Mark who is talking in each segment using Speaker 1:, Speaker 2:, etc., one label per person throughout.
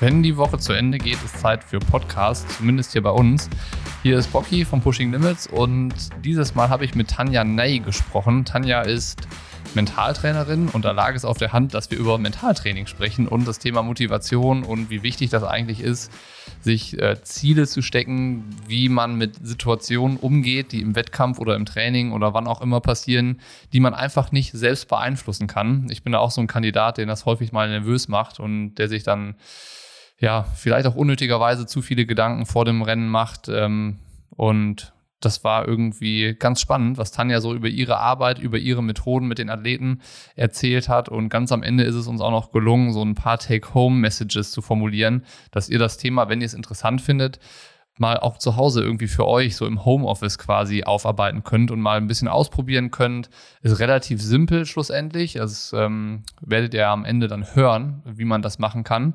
Speaker 1: Wenn die Woche zu Ende geht, ist Zeit für Podcast, zumindest hier bei uns. Hier ist Bocky von Pushing Limits und dieses Mal habe ich mit Tanja Ney gesprochen. Tanja ist Mentaltrainerin und da lag es auf der Hand, dass wir über Mentaltraining sprechen und das Thema Motivation und wie wichtig das eigentlich ist, sich äh, Ziele zu stecken, wie man mit Situationen umgeht, die im Wettkampf oder im Training oder wann auch immer passieren, die man einfach nicht selbst beeinflussen kann. Ich bin da auch so ein Kandidat, den das häufig mal nervös macht und der sich dann ja vielleicht auch unnötigerweise zu viele Gedanken vor dem Rennen macht ähm, und das war irgendwie ganz spannend, was Tanja so über ihre Arbeit, über ihre Methoden mit den Athleten erzählt hat. Und ganz am Ende ist es uns auch noch gelungen, so ein paar Take-Home-Messages zu formulieren, dass ihr das Thema, wenn ihr es interessant findet, mal auch zu Hause irgendwie für euch so im Homeoffice quasi aufarbeiten könnt und mal ein bisschen ausprobieren könnt. Ist relativ simpel schlussendlich. Das ähm, werdet ihr am Ende dann hören, wie man das machen kann.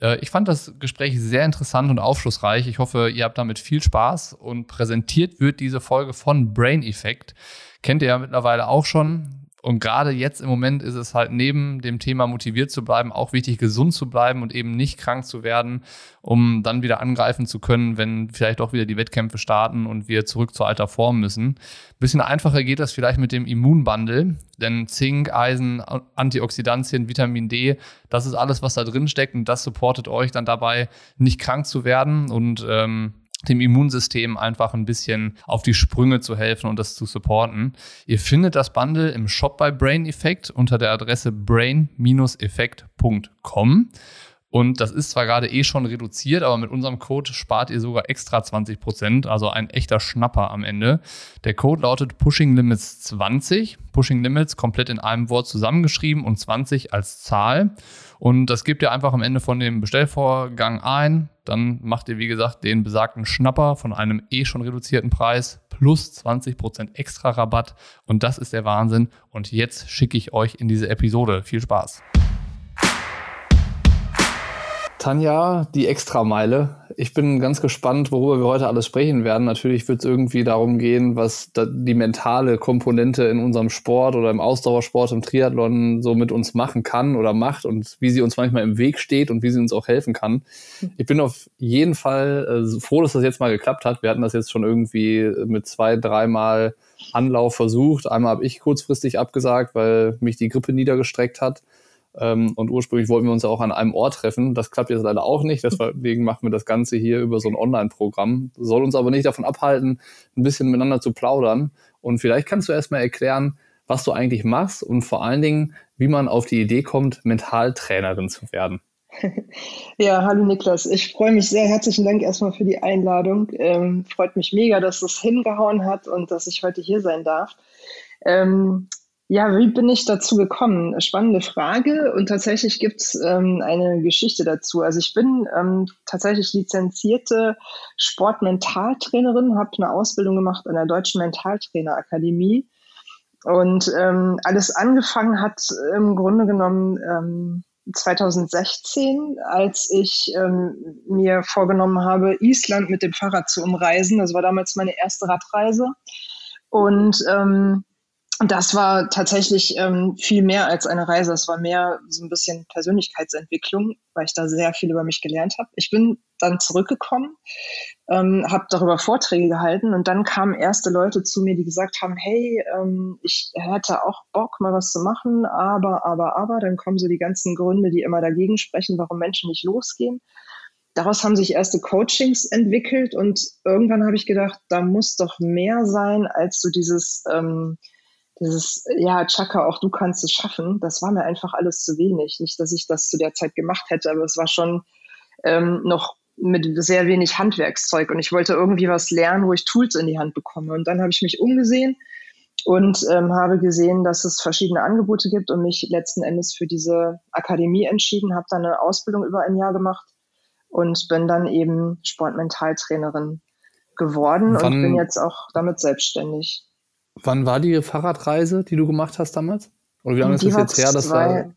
Speaker 1: Äh, ich fand das Gespräch sehr interessant und aufschlussreich. Ich hoffe, ihr habt damit viel Spaß und präsentiert wird diese Folge von Brain Effect. Kennt ihr ja mittlerweile auch schon. Und gerade jetzt im Moment ist es halt neben dem Thema motiviert zu bleiben auch wichtig, gesund zu bleiben und eben nicht krank zu werden, um dann wieder angreifen zu können, wenn vielleicht auch wieder die Wettkämpfe starten und wir zurück zur alter Form müssen. bisschen einfacher geht das vielleicht mit dem Immunbundle, denn Zink, Eisen, Antioxidantien, Vitamin D, das ist alles, was da drin steckt und das supportet euch dann dabei, nicht krank zu werden und ähm, dem Immunsystem einfach ein bisschen auf die Sprünge zu helfen und das zu supporten. Ihr findet das Bundle im Shop bei Brain Effect unter der Adresse brain-effekt.com. Und das ist zwar gerade eh schon reduziert, aber mit unserem Code spart ihr sogar extra 20%, also ein echter Schnapper am Ende. Der Code lautet Pushing Limits 20. Pushing Limits komplett in einem Wort zusammengeschrieben und 20 als Zahl. Und das gebt ihr einfach am Ende von dem Bestellvorgang ein. Dann macht ihr, wie gesagt, den besagten Schnapper von einem eh schon reduzierten Preis plus 20% extra Rabatt. Und das ist der Wahnsinn. Und jetzt schicke ich euch in diese Episode. Viel Spaß. Tanja, die Extrameile. Ich bin ganz gespannt, worüber wir heute alles sprechen werden. Natürlich wird es irgendwie darum gehen, was die mentale Komponente in unserem Sport oder im Ausdauersport, im Triathlon so mit uns machen kann oder macht und wie sie uns manchmal im Weg steht und wie sie uns auch helfen kann. Ich bin auf jeden Fall äh, froh, dass das jetzt mal geklappt hat. Wir hatten das jetzt schon irgendwie mit zwei, dreimal Anlauf versucht. Einmal habe ich kurzfristig abgesagt, weil mich die Grippe niedergestreckt hat. Ähm, und ursprünglich wollten wir uns ja auch an einem Ort treffen. Das klappt jetzt leider auch nicht. Deswegen machen wir das Ganze hier über so ein Online-Programm. Soll uns aber nicht davon abhalten, ein bisschen miteinander zu plaudern. Und vielleicht kannst du erstmal erklären, was du eigentlich machst und vor allen Dingen, wie man auf die Idee kommt, Mentaltrainerin zu werden.
Speaker 2: Ja, hallo Niklas. Ich freue mich sehr. Herzlichen Dank erstmal für die Einladung. Ähm, freut mich mega, dass es hingehauen hat und dass ich heute hier sein darf. Ähm, ja, wie bin ich dazu gekommen? Spannende Frage. Und tatsächlich gibt's ähm, eine Geschichte dazu. Also ich bin ähm, tatsächlich lizenzierte Sportmentaltrainerin, habe eine Ausbildung gemacht an der Deutschen Mentaltrainerakademie. Und ähm, alles angefangen hat im Grunde genommen ähm, 2016, als ich ähm, mir vorgenommen habe, Island mit dem Fahrrad zu umreisen. Das war damals meine erste Radreise. Und ähm, das war tatsächlich ähm, viel mehr als eine Reise. Es war mehr so ein bisschen Persönlichkeitsentwicklung, weil ich da sehr viel über mich gelernt habe. Ich bin dann zurückgekommen, ähm, habe darüber Vorträge gehalten und dann kamen erste Leute zu mir, die gesagt haben, hey, ähm, ich hätte auch Bock, mal was zu machen, aber, aber, aber. Dann kommen so die ganzen Gründe, die immer dagegen sprechen, warum Menschen nicht losgehen. Daraus haben sich erste Coachings entwickelt und irgendwann habe ich gedacht, da muss doch mehr sein als so dieses... Ähm, dieses, ja, Chaka, auch du kannst es schaffen, das war mir einfach alles zu wenig. Nicht, dass ich das zu der Zeit gemacht hätte, aber es war schon ähm, noch mit sehr wenig Handwerkszeug und ich wollte irgendwie was lernen, wo ich Tools in die Hand bekomme. Und dann habe ich mich umgesehen und ähm, habe gesehen, dass es verschiedene Angebote gibt und mich letzten Endes für diese Akademie entschieden, habe dann eine Ausbildung über ein Jahr gemacht und bin dann eben Sportmentaltrainerin geworden Wann, und bin jetzt auch damit selbstständig.
Speaker 1: Wann war die Fahrradreise, die du gemacht hast damals? Oder wie lange ist das jetzt her? Das
Speaker 2: war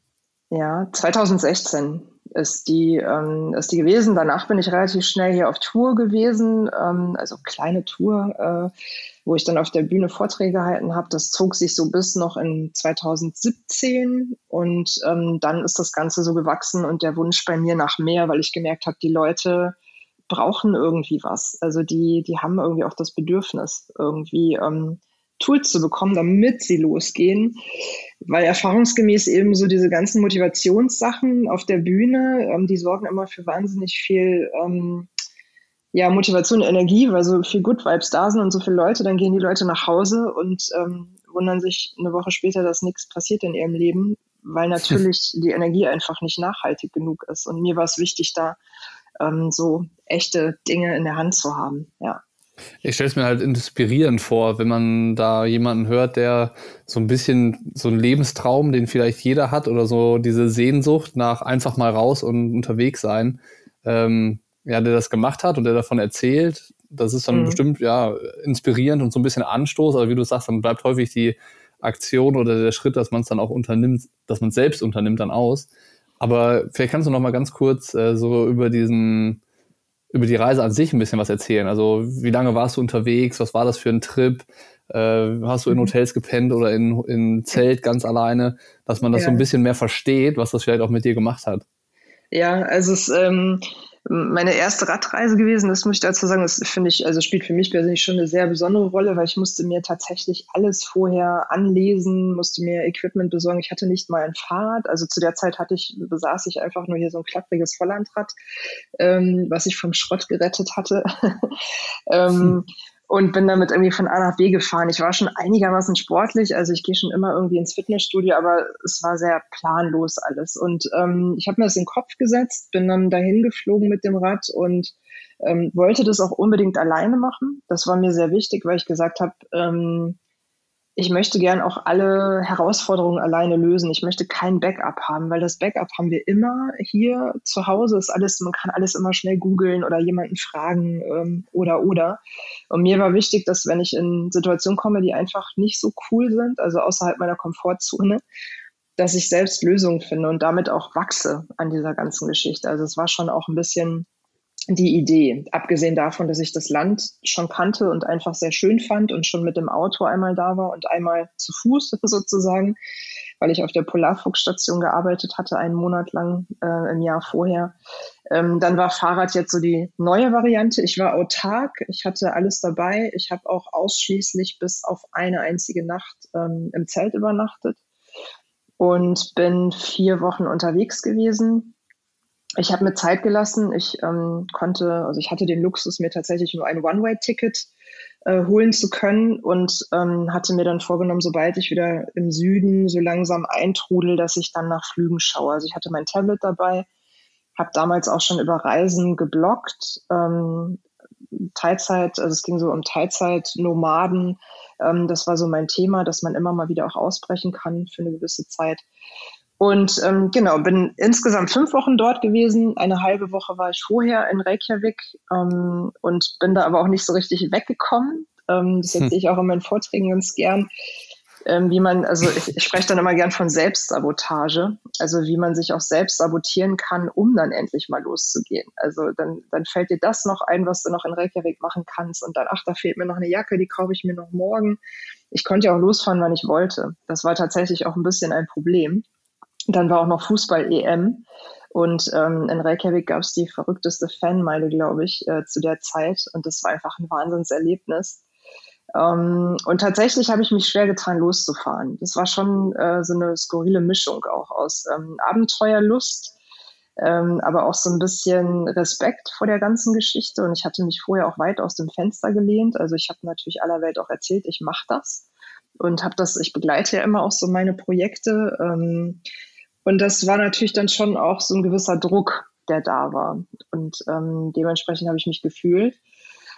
Speaker 2: ja, 2016 ist die, ähm, ist die gewesen. Danach bin ich relativ schnell hier auf Tour gewesen, ähm, also kleine Tour. Äh, wo ich dann auf der Bühne Vorträge gehalten habe. Das zog sich so bis noch in 2017 und ähm, dann ist das Ganze so gewachsen und der Wunsch bei mir nach mehr, weil ich gemerkt habe, die Leute brauchen irgendwie was. Also die, die haben irgendwie auch das Bedürfnis, irgendwie ähm, Tools zu bekommen, damit sie losgehen. Weil erfahrungsgemäß eben so diese ganzen Motivationssachen auf der Bühne, ähm, die sorgen immer für wahnsinnig viel ähm, ja, Motivation, Energie, weil so viel Good Vibes da sind und so viele Leute, dann gehen die Leute nach Hause und ähm, wundern sich eine Woche später, dass nichts passiert in ihrem Leben, weil natürlich die Energie einfach nicht nachhaltig genug ist. Und mir war es wichtig, da ähm, so echte Dinge in der Hand zu haben. Ja.
Speaker 1: Ich stelle es mir halt inspirierend vor, wenn man da jemanden hört, der so ein bisschen so einen Lebenstraum, den vielleicht jeder hat, oder so diese Sehnsucht nach einfach mal raus und unterwegs sein, ähm, ja, der das gemacht hat und der davon erzählt. Das ist dann mhm. bestimmt ja inspirierend und so ein bisschen Anstoß. Aber wie du sagst, dann bleibt häufig die Aktion oder der Schritt, dass man es dann auch unternimmt, dass man es selbst unternimmt, dann aus. Aber vielleicht kannst du noch mal ganz kurz äh, so über diesen, über die Reise an sich ein bisschen was erzählen. Also wie lange warst du unterwegs? Was war das für ein Trip? Äh, hast du in mhm. Hotels gepennt oder in, in Zelt ganz alleine? Dass man das ja. so ein bisschen mehr versteht, was das vielleicht auch mit dir gemacht hat.
Speaker 2: Ja, also es ähm, meine erste Radreise gewesen. Das muss ich dazu sagen, das finde ich, also spielt für mich persönlich schon eine sehr besondere Rolle, weil ich musste mir tatsächlich alles vorher anlesen, musste mir Equipment besorgen. Ich hatte nicht mal ein Fahrrad. Also zu der Zeit hatte ich, besaß ich einfach nur hier so ein klappriges Vollandrad, ähm, was ich vom Schrott gerettet hatte. ähm, hm und bin damit irgendwie von A nach B gefahren. Ich war schon einigermaßen sportlich, also ich gehe schon immer irgendwie ins Fitnessstudio, aber es war sehr planlos alles. Und ähm, ich habe mir das in den Kopf gesetzt, bin dann dahin geflogen mit dem Rad und ähm, wollte das auch unbedingt alleine machen. Das war mir sehr wichtig, weil ich gesagt habe, ähm, ich möchte gern auch alle Herausforderungen alleine lösen. Ich möchte kein Backup haben, weil das Backup haben wir immer hier zu Hause. Ist alles, man kann alles immer schnell googeln oder jemanden fragen ähm, oder oder. Und mir war wichtig, dass wenn ich in Situationen komme, die einfach nicht so cool sind, also außerhalb meiner Komfortzone, dass ich selbst Lösungen finde und damit auch wachse an dieser ganzen Geschichte. Also es war schon auch ein bisschen die Idee. Abgesehen davon, dass ich das Land schon kannte und einfach sehr schön fand und schon mit dem Auto einmal da war und einmal zu Fuß sozusagen, weil ich auf der Polarfuchsstation gearbeitet hatte, einen Monat lang äh, im Jahr vorher. Ähm, dann war Fahrrad jetzt so die neue Variante. Ich war autark, ich hatte alles dabei. Ich habe auch ausschließlich bis auf eine einzige Nacht ähm, im Zelt übernachtet und bin vier Wochen unterwegs gewesen ich habe mir Zeit gelassen. Ich ähm, konnte, also ich hatte den Luxus, mir tatsächlich nur ein One-Way-Ticket äh, holen zu können und ähm, hatte mir dann vorgenommen, sobald ich wieder im Süden so langsam eintrudel, dass ich dann nach Flügen schaue. Also ich hatte mein Tablet dabei, habe damals auch schon über Reisen geblockt. Ähm, Teilzeit, also es ging so um Teilzeit-Nomaden. Ähm, das war so mein Thema, dass man immer mal wieder auch ausbrechen kann für eine gewisse Zeit. Und ähm, genau, bin insgesamt fünf Wochen dort gewesen. Eine halbe Woche war ich vorher in Reykjavik ähm, und bin da aber auch nicht so richtig weggekommen. Ähm, das erzähle ich auch in meinen Vorträgen ganz gern. Ähm, wie man, also ich, ich spreche dann immer gern von Selbstsabotage, also wie man sich auch selbst sabotieren kann, um dann endlich mal loszugehen. Also dann, dann fällt dir das noch ein, was du noch in Reykjavik machen kannst und dann, ach, da fehlt mir noch eine Jacke, die kaufe ich mir noch morgen. Ich konnte ja auch losfahren, wann ich wollte. Das war tatsächlich auch ein bisschen ein Problem. Dann war auch noch Fußball-EM. Und ähm, in Reykjavik gab es die verrückteste Fanmeile, glaube ich, äh, zu der Zeit. Und das war einfach ein Wahnsinnserlebnis. Ähm, und tatsächlich habe ich mich schwer getan, loszufahren. Das war schon äh, so eine skurrile Mischung auch aus ähm, Abenteuerlust, ähm, aber auch so ein bisschen Respekt vor der ganzen Geschichte. Und ich hatte mich vorher auch weit aus dem Fenster gelehnt. Also ich habe natürlich aller Welt auch erzählt, ich mache das und habe das, ich begleite ja immer auch so meine Projekte. Und das war natürlich dann schon auch so ein gewisser Druck, der da war. Und ähm, dementsprechend habe ich mich gefühlt.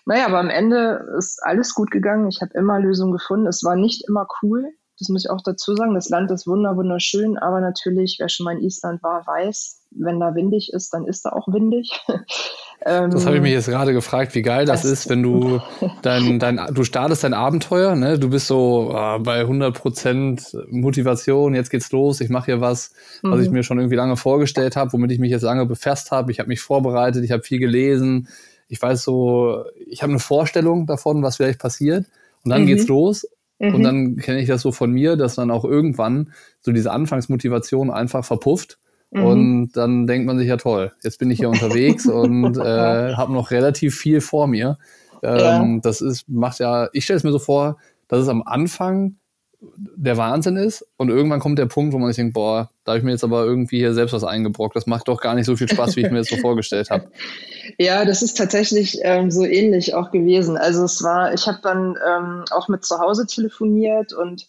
Speaker 2: Naja, aber am Ende ist alles gut gegangen. Ich habe immer Lösungen gefunden. Es war nicht immer cool. Das muss ich auch dazu sagen. Das Land ist wunderschön, aber natürlich, wer schon mal in Island war, weiß, wenn da windig ist, dann ist da auch windig.
Speaker 1: das habe ich mich jetzt gerade gefragt, wie geil das, das ist, wenn du dein, dein, du startest dein Abenteuer, ne? Du bist so äh, bei 100 Prozent Motivation, jetzt geht's los, ich mache hier was, mhm. was ich mhm. mir schon irgendwie lange vorgestellt habe, womit ich mich jetzt lange befasst habe. Ich habe mich vorbereitet, ich habe viel gelesen. Ich weiß so, ich habe eine Vorstellung davon, was vielleicht passiert. Und dann mhm. geht's los. Mhm. Und dann kenne ich das so von mir, dass dann auch irgendwann so diese Anfangsmotivation einfach verpufft. Mhm. Und dann denkt man sich ja toll, jetzt bin ich hier unterwegs und äh, habe noch relativ viel vor mir. Ähm, ja. Das ist, macht ja, ich stelle es mir so vor, dass es am Anfang der Wahnsinn ist und irgendwann kommt der Punkt, wo man sich denkt, boah, da habe ich mir jetzt aber irgendwie hier selbst was eingebrockt. Das macht doch gar nicht so viel Spaß, wie ich mir das so vorgestellt habe.
Speaker 2: Ja, das ist tatsächlich ähm, so ähnlich auch gewesen. Also es war, ich habe dann ähm, auch mit zu Hause telefoniert und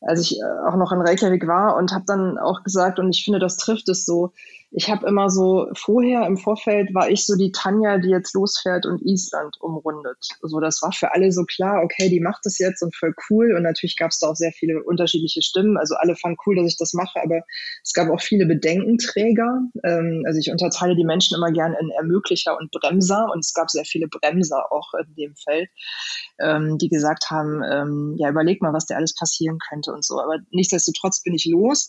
Speaker 2: als ich äh, auch noch in Reykjavik war und habe dann auch gesagt, und ich finde, das trifft es so, ich habe immer so vorher im Vorfeld war ich so die Tanja, die jetzt losfährt und Island umrundet. So, das war für alle so klar, okay, die macht das jetzt und voll cool. Und natürlich gab es da auch sehr viele unterschiedliche Stimmen. Also alle fanden cool, dass ich das mache, aber es gab auch viele Bedenkenträger. Ähm, also ich unterteile die Menschen immer gern in Ermöglicher und Bremser und es gab sehr viele Bremser auch in dem Feld, ähm, die gesagt haben, ähm, ja, überleg mal, was da alles passieren könnte und so. Aber nichtsdestotrotz bin ich los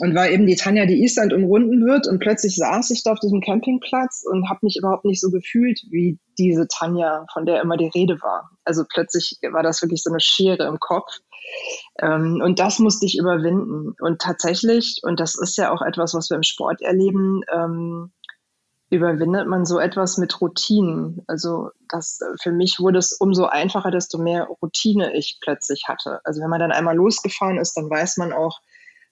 Speaker 2: und war eben die Tanja, die Island umrunden wird. Und plötzlich saß ich da auf diesem Campingplatz und habe mich überhaupt nicht so gefühlt wie diese Tanja, von der immer die Rede war. Also plötzlich war das wirklich so eine Schere im Kopf. Ähm, und das musste ich überwinden. Und tatsächlich, und das ist ja auch etwas, was wir im Sport erleben, ähm, überwindet man so etwas mit Routinen. Also das für mich wurde es umso einfacher, desto mehr Routine ich plötzlich hatte. Also wenn man dann einmal losgefahren ist, dann weiß man auch,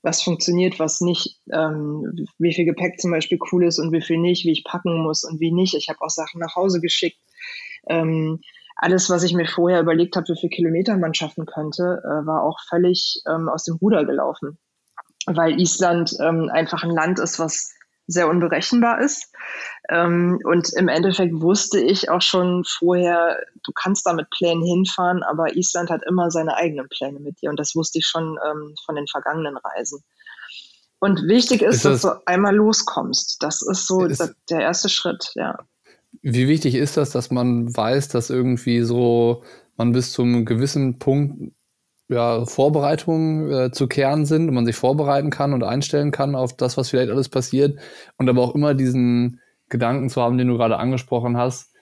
Speaker 2: was funktioniert, was nicht, ähm, wie viel Gepäck zum Beispiel cool ist und wie viel nicht, wie ich packen muss und wie nicht. Ich habe auch Sachen nach Hause geschickt. Ähm, alles, was ich mir vorher überlegt habe, wie viele Kilometer man schaffen könnte, äh, war auch völlig ähm, aus dem Ruder gelaufen. Weil Island ähm, einfach ein Land ist, was sehr unberechenbar ist. Ähm, und im Endeffekt wusste ich auch schon vorher, du kannst da mit Plänen hinfahren, aber Island hat immer seine eigenen Pläne mit dir. Und das wusste ich schon ähm, von den vergangenen Reisen. Und wichtig ist, ist das, dass du einmal loskommst. Das ist so ist, der erste Schritt, ja.
Speaker 1: Wie wichtig ist das, dass man weiß, dass irgendwie so man bis zum gewissen Punkt ja, Vorbereitungen äh, zu kehren sind und man sich vorbereiten kann und einstellen kann auf das, was vielleicht alles passiert und aber auch immer diesen Gedanken zu haben, den du gerade angesprochen hast.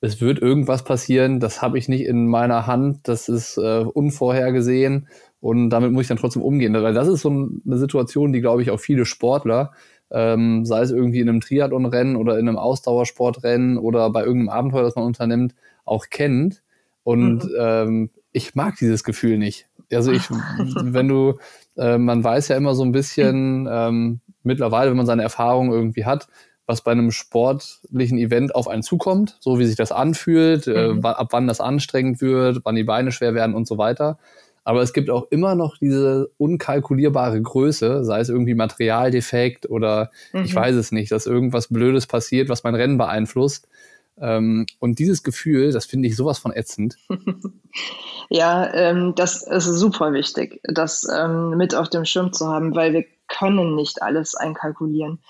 Speaker 1: Es wird irgendwas passieren, das habe ich nicht in meiner Hand, das ist äh, unvorhergesehen und damit muss ich dann trotzdem umgehen. Weil das ist so eine Situation, die, glaube ich, auch viele Sportler, ähm, sei es irgendwie in einem Triathlonrennen oder in einem Ausdauersportrennen oder bei irgendeinem Abenteuer, das man unternimmt, auch kennt. Und mhm. ähm, ich mag dieses Gefühl nicht. Also ich, wenn du, äh, man weiß ja immer so ein bisschen ähm, mittlerweile, wenn man seine Erfahrungen irgendwie hat, was bei einem sportlichen Event auf einen zukommt, so wie sich das anfühlt, äh, mhm. äh, ab wann das anstrengend wird, wann die Beine schwer werden und so weiter. Aber es gibt auch immer noch diese unkalkulierbare Größe, sei es irgendwie Materialdefekt oder mhm. ich weiß es nicht, dass irgendwas Blödes passiert, was mein Rennen beeinflusst. Ähm, und dieses Gefühl, das finde ich sowas von ätzend.
Speaker 2: ja, ähm, das ist super wichtig, das ähm, mit auf dem Schirm zu haben, weil wir können nicht alles einkalkulieren.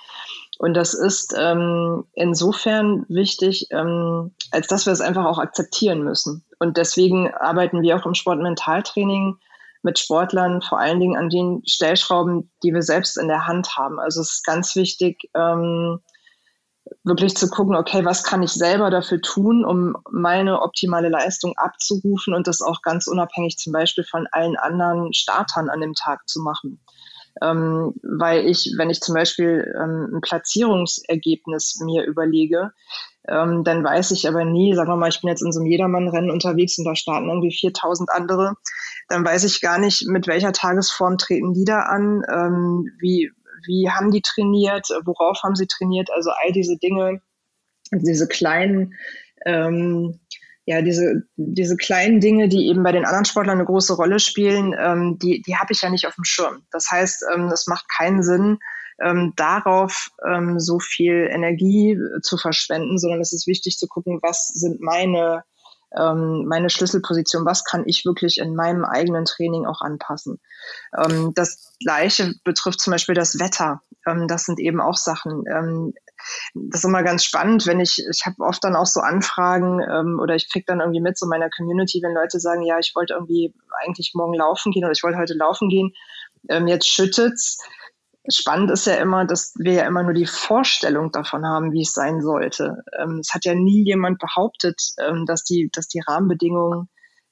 Speaker 2: Und das ist ähm, insofern wichtig, ähm, als dass wir es einfach auch akzeptieren müssen. Und deswegen arbeiten wir auch im Sportmentaltraining mit Sportlern vor allen Dingen an den Stellschrauben, die wir selbst in der Hand haben. Also es ist ganz wichtig, ähm, wirklich zu gucken, okay, was kann ich selber dafür tun, um meine optimale Leistung abzurufen und das auch ganz unabhängig zum Beispiel von allen anderen Startern an dem Tag zu machen. Ähm, weil ich, wenn ich zum Beispiel ähm, ein Platzierungsergebnis mir überlege, ähm, dann weiß ich aber nie, sagen wir mal, ich bin jetzt in so einem Jedermann-Rennen unterwegs und da starten irgendwie 4000 andere, dann weiß ich gar nicht, mit welcher Tagesform treten die da an, ähm, wie, wie haben die trainiert, worauf haben sie trainiert, also all diese Dinge, diese kleinen, ähm, ja, diese, diese kleinen Dinge, die eben bei den anderen Sportlern eine große Rolle spielen, ähm, die, die habe ich ja nicht auf dem Schirm. Das heißt, ähm, es macht keinen Sinn, ähm, darauf ähm, so viel Energie zu verschwenden, sondern es ist wichtig zu gucken, was sind meine ähm, meine Schlüsselposition, was kann ich wirklich in meinem eigenen Training auch anpassen. Ähm, das Gleiche betrifft zum Beispiel das Wetter. Ähm, das sind eben auch Sachen. Ähm, das ist immer ganz spannend, wenn ich, ich habe oft dann auch so Anfragen ähm, oder ich kriege dann irgendwie mit so meiner Community, wenn Leute sagen, ja, ich wollte irgendwie eigentlich morgen laufen gehen oder ich wollte heute laufen gehen, ähm, jetzt schüttet's spannend ist ja immer, dass wir ja immer nur die Vorstellung davon haben, wie es sein sollte. Ähm, es hat ja nie jemand behauptet, ähm, dass, die, dass die Rahmenbedingungen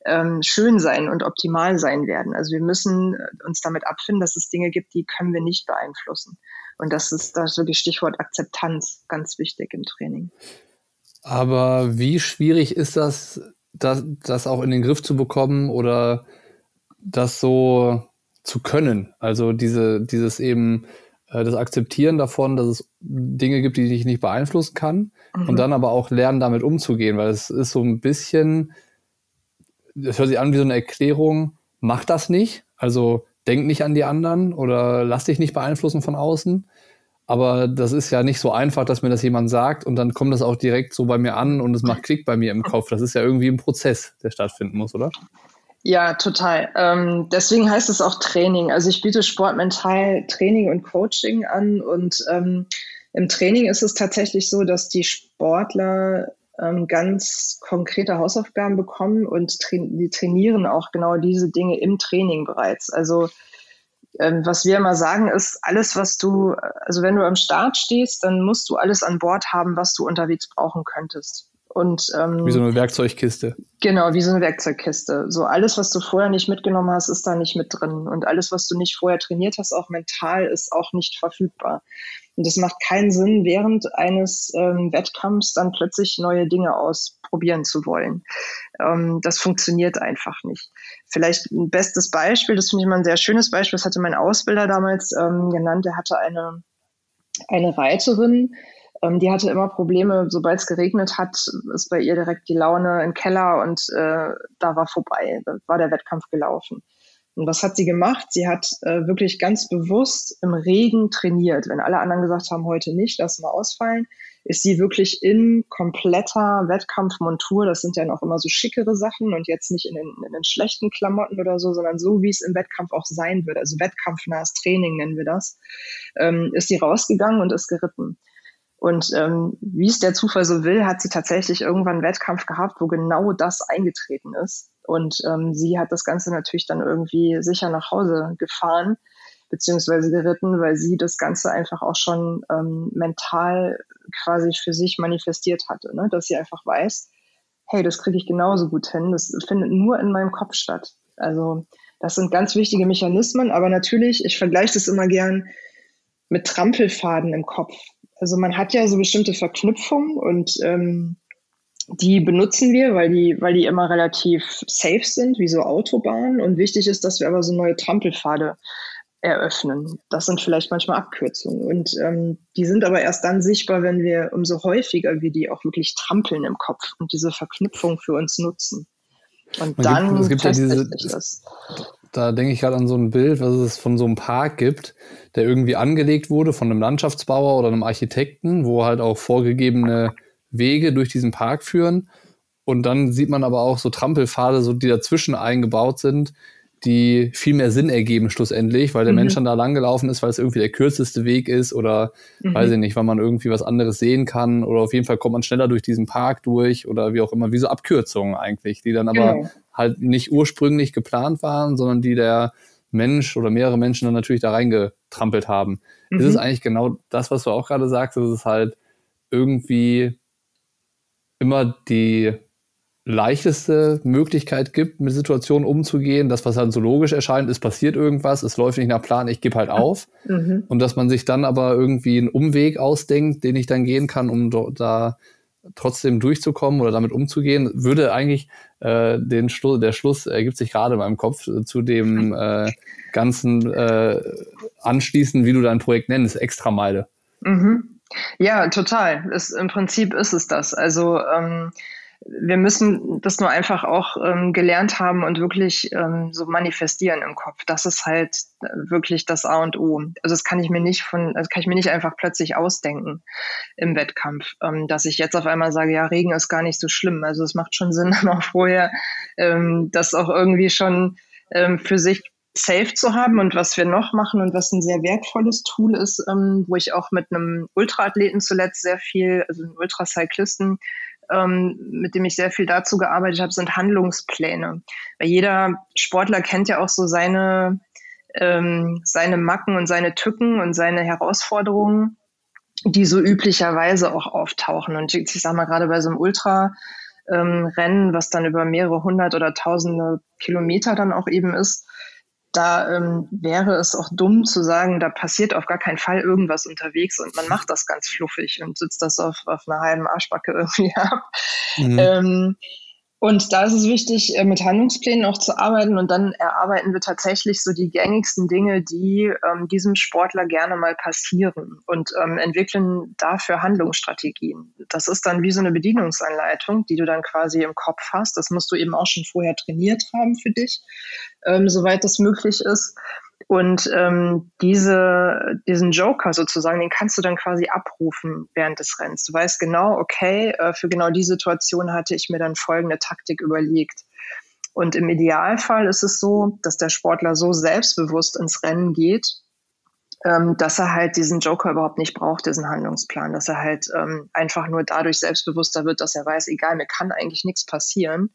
Speaker 2: ähm, schön sein und optimal sein werden. Also wir müssen uns damit abfinden, dass es Dinge gibt, die können wir nicht beeinflussen. Und das ist das ist wirklich Stichwort Akzeptanz ganz wichtig im Training.
Speaker 1: Aber wie schwierig ist das, das, das auch in den Griff zu bekommen oder das so zu können? Also diese, dieses eben äh, das Akzeptieren davon, dass es Dinge gibt, die ich nicht beeinflussen kann mhm. und dann aber auch lernen, damit umzugehen, weil es ist so ein bisschen, das hört sich an wie so eine Erklärung, mach das nicht, also denk nicht an die anderen oder lass dich nicht beeinflussen von außen. Aber das ist ja nicht so einfach, dass mir das jemand sagt und dann kommt das auch direkt so bei mir an und es macht Klick bei mir im Kopf. Das ist ja irgendwie ein Prozess, der stattfinden muss, oder?
Speaker 2: Ja, total. Ähm, deswegen heißt es auch Training. Also ich biete Sportmental Training und Coaching an und ähm, im Training ist es tatsächlich so, dass die Sportler ähm, ganz konkrete Hausaufgaben bekommen und tra die trainieren auch genau diese Dinge im Training bereits. Also ähm, was wir immer sagen ist, alles, was du, also wenn du am Start stehst, dann musst du alles an Bord haben, was du unterwegs brauchen könntest. Und,
Speaker 1: ähm, wie so eine Werkzeugkiste.
Speaker 2: Genau, wie so eine Werkzeugkiste. So alles, was du vorher nicht mitgenommen hast, ist da nicht mit drin. Und alles, was du nicht vorher trainiert hast, auch mental, ist auch nicht verfügbar. Und es macht keinen Sinn, während eines ähm, Wettkampfs dann plötzlich neue Dinge ausprobieren zu wollen. Ähm, das funktioniert einfach nicht. Vielleicht ein bestes Beispiel, das finde ich mal ein sehr schönes Beispiel, das hatte mein Ausbilder damals ähm, genannt. Der hatte eine, eine Reiterin, ähm, die hatte immer Probleme, sobald es geregnet hat, ist bei ihr direkt die Laune im Keller und äh, da war vorbei. Da war der Wettkampf gelaufen. Und was hat sie gemacht? Sie hat äh, wirklich ganz bewusst im Regen trainiert. Wenn alle anderen gesagt haben, heute nicht, lass mal ausfallen, ist sie wirklich in kompletter Wettkampfmontur. Das sind ja noch immer so schickere Sachen und jetzt nicht in den, in den schlechten Klamotten oder so, sondern so, wie es im Wettkampf auch sein wird. Also wettkampfnahes Training nennen wir das. Ähm, ist sie rausgegangen und ist geritten. Und ähm, wie es der Zufall so will, hat sie tatsächlich irgendwann einen Wettkampf gehabt, wo genau das eingetreten ist. Und ähm, sie hat das Ganze natürlich dann irgendwie sicher nach Hause gefahren, beziehungsweise geritten, weil sie das Ganze einfach auch schon ähm, mental quasi für sich manifestiert hatte, ne? dass sie einfach weiß, hey, das kriege ich genauso gut hin, das findet nur in meinem Kopf statt. Also das sind ganz wichtige Mechanismen, aber natürlich, ich vergleiche das immer gern mit Trampelfaden im Kopf. Also man hat ja so bestimmte Verknüpfungen und ähm, die benutzen wir, weil die, weil die immer relativ safe sind, wie so Autobahnen. Und wichtig ist, dass wir aber so neue Trampelpfade eröffnen. Das sind vielleicht manchmal Abkürzungen. Und ähm, die sind aber erst dann sichtbar, wenn wir umso häufiger wir die auch wirklich trampeln im Kopf und diese Verknüpfung für uns nutzen. Und Man dann
Speaker 1: gibt, es gibt ja diese, das da denke ich gerade an so ein Bild, was es von so einem Park gibt, der irgendwie angelegt wurde von einem Landschaftsbauer oder einem Architekten, wo halt auch vorgegebene Wege durch diesen Park führen. Und dann sieht man aber auch so Trampelpfade, so die dazwischen eingebaut sind, die viel mehr Sinn ergeben schlussendlich, weil der mhm. Mensch dann da langgelaufen ist, weil es irgendwie der kürzeste Weg ist oder mhm. weiß ich nicht, weil man irgendwie was anderes sehen kann oder auf jeden Fall kommt man schneller durch diesen Park durch oder wie auch immer, wie so Abkürzungen eigentlich, die dann aber genau. halt nicht ursprünglich geplant waren, sondern die der Mensch oder mehrere Menschen dann natürlich da reingetrampelt haben. Mhm. Ist es eigentlich genau das, was du auch gerade sagst, dass es halt irgendwie immer die leichteste Möglichkeit gibt, mit Situationen umzugehen. Das, was dann so logisch erscheint, ist passiert irgendwas, es läuft nicht nach Plan, ich gebe halt auf. Mhm. Und dass man sich dann aber irgendwie einen Umweg ausdenkt, den ich dann gehen kann, um da trotzdem durchzukommen oder damit umzugehen, würde eigentlich äh, den Schluss, der Schluss ergibt sich gerade in meinem Kopf äh, zu dem äh, ganzen äh, anschließen, wie du dein Projekt nennst, Extrameile.
Speaker 2: Mhm. Ja, total. Es, Im Prinzip ist es das. Also ähm, wir müssen das nur einfach auch ähm, gelernt haben und wirklich ähm, so manifestieren im Kopf. Das ist halt äh, wirklich das A und O. Also das kann ich mir nicht von, das kann ich mir nicht einfach plötzlich ausdenken im Wettkampf, ähm, dass ich jetzt auf einmal sage, ja, Regen ist gar nicht so schlimm. Also es macht schon Sinn, dann auch vorher ähm, das auch irgendwie schon ähm, für sich safe zu haben. Und was wir noch machen und was ein sehr wertvolles Tool ist, ähm, wo ich auch mit einem Ultraathleten zuletzt sehr viel, also einem Ultracyclisten, ähm, mit dem ich sehr viel dazu gearbeitet habe, sind Handlungspläne. Weil jeder Sportler kennt ja auch so seine, ähm, seine Macken und seine Tücken und seine Herausforderungen, die so üblicherweise auch auftauchen. Und ich, ich sag mal, gerade bei so einem Ultra, ähm, Rennen, was dann über mehrere hundert oder tausende Kilometer dann auch eben ist, da ähm, wäre es auch dumm zu sagen, da passiert auf gar keinen Fall irgendwas unterwegs und man macht das ganz fluffig und sitzt das auf, auf einer halben Arschbacke irgendwie ab. Mhm. Ähm, und da ist es wichtig, äh, mit Handlungsplänen auch zu arbeiten. Und dann erarbeiten wir tatsächlich so die gängigsten Dinge, die ähm, diesem Sportler gerne mal passieren und ähm, entwickeln dafür Handlungsstrategien. Das ist dann wie so eine Bedienungsanleitung, die du dann quasi im Kopf hast. Das musst du eben auch schon vorher trainiert haben für dich, ähm, soweit das möglich ist. Und ähm, diese, diesen Joker sozusagen, den kannst du dann quasi abrufen während des Rennens. Du weißt genau, okay, äh, für genau die Situation hatte ich mir dann folgende Taktik überlegt. Und im Idealfall ist es so, dass der Sportler so selbstbewusst ins Rennen geht, ähm, dass er halt diesen Joker überhaupt nicht braucht, diesen Handlungsplan, dass er halt ähm, einfach nur dadurch selbstbewusster wird, dass er weiß, egal, mir kann eigentlich nichts passieren,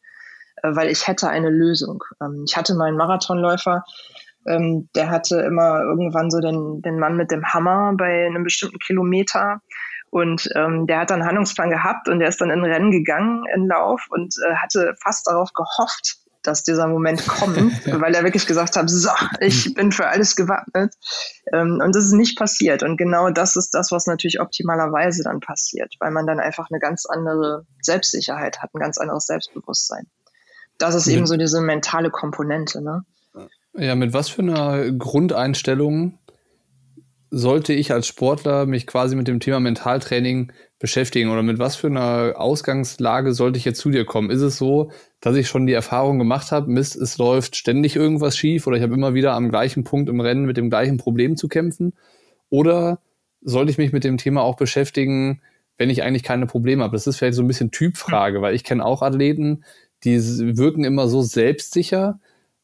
Speaker 2: äh, weil ich hätte eine Lösung. Ähm, ich hatte mal einen Marathonläufer, ähm, der hatte immer irgendwann so den, den Mann mit dem Hammer bei einem bestimmten Kilometer. Und ähm, der hat dann einen Handlungsplan gehabt und der ist dann in Rennen gegangen in Lauf und äh, hatte fast darauf gehofft, dass dieser Moment kommt, weil er wirklich gesagt hat, so, ich bin für alles gewappnet. Ähm, und das ist nicht passiert. Und genau das ist das, was natürlich optimalerweise dann passiert, weil man dann einfach eine ganz andere Selbstsicherheit hat, ein ganz anderes Selbstbewusstsein. Das ist eben so diese mentale Komponente. Ne?
Speaker 1: Ja, mit was für einer Grundeinstellung sollte ich als Sportler mich quasi mit dem Thema Mentaltraining beschäftigen oder mit was für einer Ausgangslage sollte ich jetzt zu dir kommen? Ist es so, dass ich schon die Erfahrung gemacht habe, Mist, es läuft ständig irgendwas schief oder ich habe immer wieder am gleichen Punkt im Rennen mit dem gleichen Problem zu kämpfen? Oder sollte ich mich mit dem Thema auch beschäftigen, wenn ich eigentlich keine Probleme habe? Das ist vielleicht so ein bisschen Typfrage, weil ich kenne auch Athleten, die wirken immer so selbstsicher,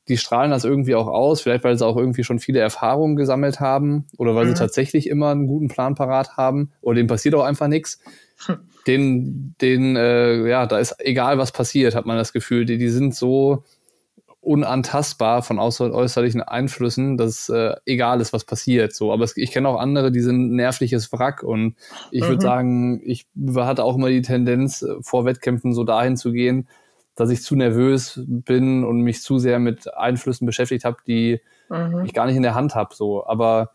Speaker 1: die strahlen das irgendwie auch aus, vielleicht weil sie auch irgendwie schon viele Erfahrungen gesammelt haben oder weil mhm. sie tatsächlich immer einen guten Plan parat haben oder dem passiert auch einfach nichts. Hm. Den, den, äh, ja, da ist egal, was passiert, hat man das Gefühl. Die, die sind so unantastbar von äußerlichen Einflüssen, dass äh, egal ist, was passiert. So, aber es, ich kenne auch andere, die sind nervliches Wrack und ich mhm. würde sagen, ich hatte auch immer die Tendenz, äh, vor Wettkämpfen so dahin zu gehen, dass ich zu nervös bin und mich zu sehr mit Einflüssen beschäftigt habe, die mhm. ich gar nicht in der Hand habe. So, aber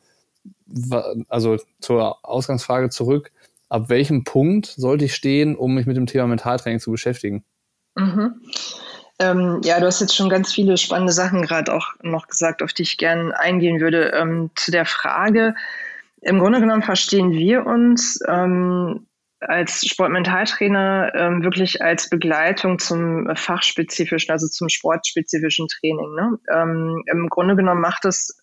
Speaker 1: also zur Ausgangsfrage zurück: Ab welchem Punkt sollte ich stehen, um mich mit dem Thema Mentaltraining zu beschäftigen?
Speaker 2: Mhm. Ähm, ja, du hast jetzt schon ganz viele spannende Sachen gerade auch noch gesagt, auf die ich gerne eingehen würde. Ähm, zu der Frage, im Grunde genommen verstehen wir uns ähm, als Sportmentaltrainer ähm, wirklich als Begleitung zum fachspezifischen, also zum sportspezifischen Training. Ne? Ähm, Im Grunde genommen macht es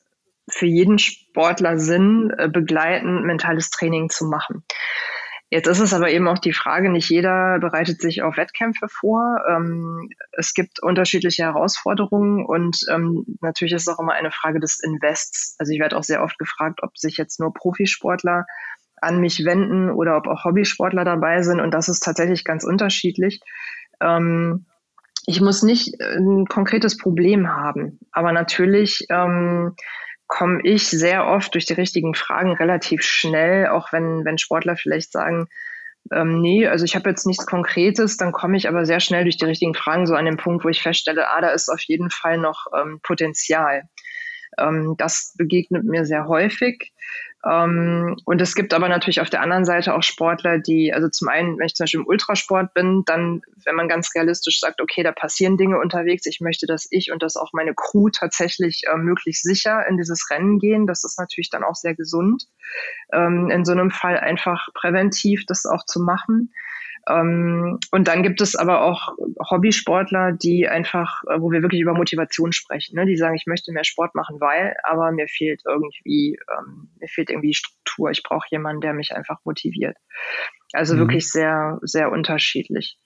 Speaker 2: für jeden Sportler Sinn, äh, begleitend mentales Training zu machen. Jetzt ist es aber eben auch die Frage, nicht jeder bereitet sich auf Wettkämpfe vor. Ähm, es gibt unterschiedliche Herausforderungen und ähm, natürlich ist es auch immer eine Frage des Invests. Also ich werde auch sehr oft gefragt, ob sich jetzt nur Profisportler an mich wenden oder ob auch Hobbysportler dabei sind. Und das ist tatsächlich ganz unterschiedlich. Ähm, ich muss nicht ein konkretes Problem haben, aber natürlich ähm, komme ich sehr oft durch die richtigen Fragen relativ schnell, auch wenn, wenn Sportler vielleicht sagen, ähm, nee, also ich habe jetzt nichts Konkretes, dann komme ich aber sehr schnell durch die richtigen Fragen so an den Punkt, wo ich feststelle, ah, da ist auf jeden Fall noch ähm, Potenzial. Ähm, das begegnet mir sehr häufig. Ähm, und es gibt aber natürlich auf der anderen Seite auch Sportler, die, also zum einen, wenn ich zum Beispiel im Ultrasport bin, dann, wenn man ganz realistisch sagt, okay, da passieren Dinge unterwegs, ich möchte, dass ich und dass auch meine Crew tatsächlich äh, möglichst sicher in dieses Rennen gehen. Das ist natürlich dann auch sehr gesund, ähm, in so einem Fall einfach präventiv das auch zu machen. Ähm, und dann gibt es aber auch Hobbysportler, die einfach, äh, wo wir wirklich über Motivation sprechen, ne? die sagen, ich möchte mehr Sport machen, weil, aber mir fehlt irgendwie, ähm, mir fehlt irgendwie Struktur. Ich brauche jemanden, der mich einfach motiviert. Also mhm. wirklich sehr, sehr unterschiedlich.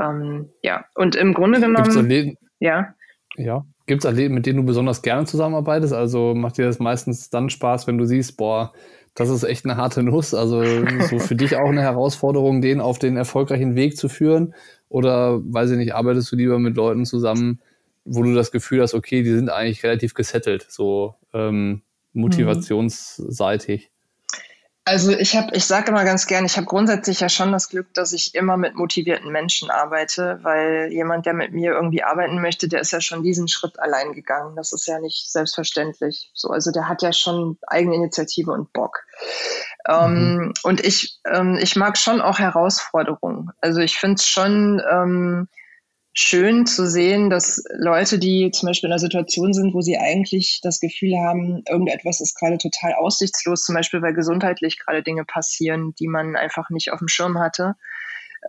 Speaker 2: Ähm, ja, und im Grunde genommen.
Speaker 1: Ja. Ja. Gibt es Athleten, mit denen du besonders gerne zusammenarbeitest? Also macht dir das meistens dann Spaß, wenn du siehst, boah, das ist echt eine harte Nuss. Also so für dich auch eine Herausforderung, den auf den erfolgreichen Weg zu führen? Oder, weiß ich nicht, arbeitest du lieber mit Leuten zusammen, wo du das Gefühl hast, okay, die sind eigentlich relativ gesettelt, so ähm, motivationsseitig?
Speaker 2: Also ich habe, ich sage immer ganz gern, ich habe grundsätzlich ja schon das Glück, dass ich immer mit motivierten Menschen arbeite, weil jemand, der mit mir irgendwie arbeiten möchte, der ist ja schon diesen Schritt allein gegangen. Das ist ja nicht selbstverständlich. So, also der hat ja schon eigene Initiative und Bock. Ähm, mhm. Ähm, und ich, ähm, ich mag schon auch Herausforderungen. Also ich finde es schon ähm, schön zu sehen, dass Leute, die zum Beispiel in einer Situation sind, wo sie eigentlich das Gefühl haben, irgendetwas ist gerade total aussichtslos, zum Beispiel weil gesundheitlich gerade Dinge passieren, die man einfach nicht auf dem Schirm hatte,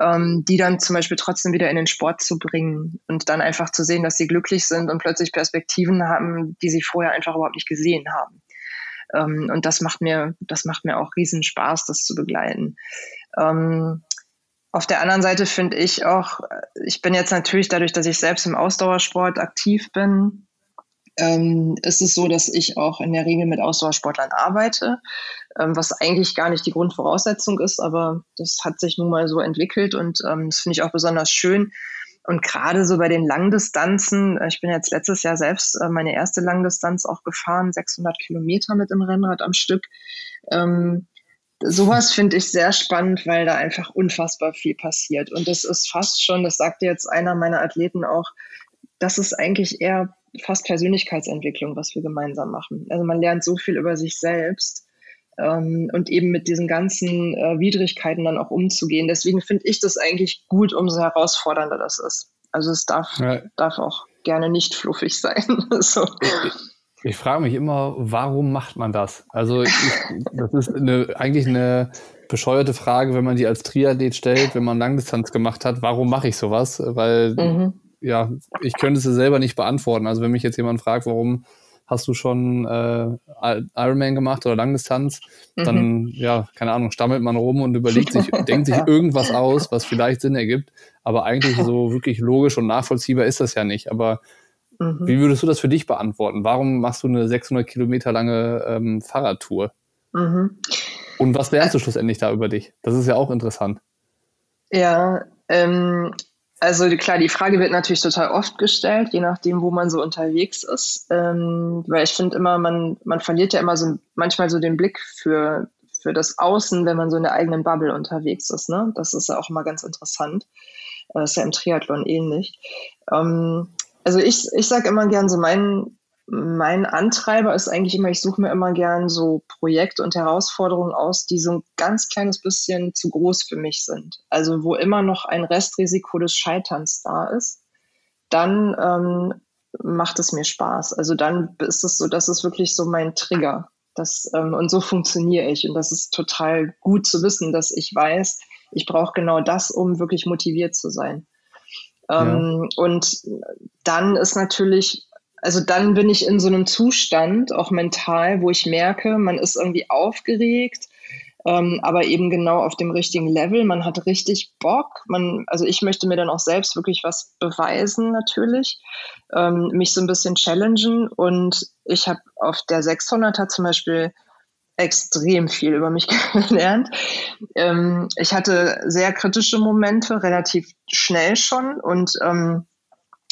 Speaker 2: ähm, die dann zum Beispiel trotzdem wieder in den Sport zu bringen und dann einfach zu sehen, dass sie glücklich sind und plötzlich Perspektiven haben, die sie vorher einfach überhaupt nicht gesehen haben. Ähm, und das macht mir, das macht mir auch riesen Spaß, das zu begleiten. Ähm, auf der anderen Seite finde ich auch, ich bin jetzt natürlich dadurch, dass ich selbst im Ausdauersport aktiv bin, ähm, ist es so, dass ich auch in der Regel mit Ausdauersportlern arbeite, ähm, was eigentlich gar nicht die Grundvoraussetzung ist, aber das hat sich nun mal so entwickelt und ähm, das finde ich auch besonders schön. Und gerade so bei den Langdistanzen, äh, ich bin jetzt letztes Jahr selbst äh, meine erste Langdistanz auch gefahren, 600 Kilometer mit dem Rennrad am Stück. Ähm, sowas finde ich sehr spannend, weil da einfach unfassbar viel passiert. Und das ist fast schon, das sagte jetzt einer meiner Athleten auch, das ist eigentlich eher fast Persönlichkeitsentwicklung, was wir gemeinsam machen. Also man lernt so viel über sich selbst ähm, und eben mit diesen ganzen äh, Widrigkeiten dann auch umzugehen. Deswegen finde ich das eigentlich gut, umso herausfordernder das ist. Also es darf, ja. darf auch gerne nicht fluffig sein. so.
Speaker 1: Ich frage mich immer, warum macht man das? Also ich, das ist eine, eigentlich eine bescheuerte Frage, wenn man die als Triathlet stellt, wenn man Langdistanz gemacht hat. Warum mache ich sowas? Weil mhm. ja, ich könnte es selber nicht beantworten. Also wenn mich jetzt jemand fragt, warum hast du schon äh, Ironman gemacht oder Langdistanz, mhm. dann ja, keine Ahnung, stammelt man rum und überlegt sich, denkt sich irgendwas aus, was vielleicht Sinn ergibt. Aber eigentlich so wirklich logisch und nachvollziehbar ist das ja nicht. Aber Mhm. Wie würdest du das für dich beantworten? Warum machst du eine 600 Kilometer lange ähm, Fahrradtour? Mhm. Und was lernst du schlussendlich da über dich? Das ist ja auch interessant.
Speaker 2: Ja, ähm, also klar, die Frage wird natürlich total oft gestellt, je nachdem, wo man so unterwegs ist. Ähm, weil ich finde immer, man, man verliert ja immer so manchmal so den Blick für, für das Außen, wenn man so in der eigenen Bubble unterwegs ist. Ne? Das ist ja auch immer ganz interessant. Das ist ja im Triathlon ähnlich. Ähm, also ich, ich sage immer gern so, mein, mein Antreiber ist eigentlich immer, ich suche mir immer gern so Projekte und Herausforderungen aus, die so ein ganz kleines bisschen zu groß für mich sind. Also wo immer noch ein Restrisiko des Scheiterns da ist, dann ähm, macht es mir Spaß. Also dann ist es so, das ist wirklich so mein Trigger. Das, ähm, und so funktioniere ich. Und das ist total gut zu wissen, dass ich weiß, ich brauche genau das, um wirklich motiviert zu sein. Ähm, ja. Und dann ist natürlich, also dann bin ich in so einem Zustand, auch mental, wo ich merke, man ist irgendwie aufgeregt, ähm, aber eben genau auf dem richtigen Level. Man hat richtig Bock. Man, also ich möchte mir dann auch selbst wirklich was beweisen, natürlich, ähm, mich so ein bisschen challengen. Und ich habe auf der 600er zum Beispiel extrem viel über mich gelernt. Ähm, ich hatte sehr kritische Momente, relativ schnell schon. Und ähm,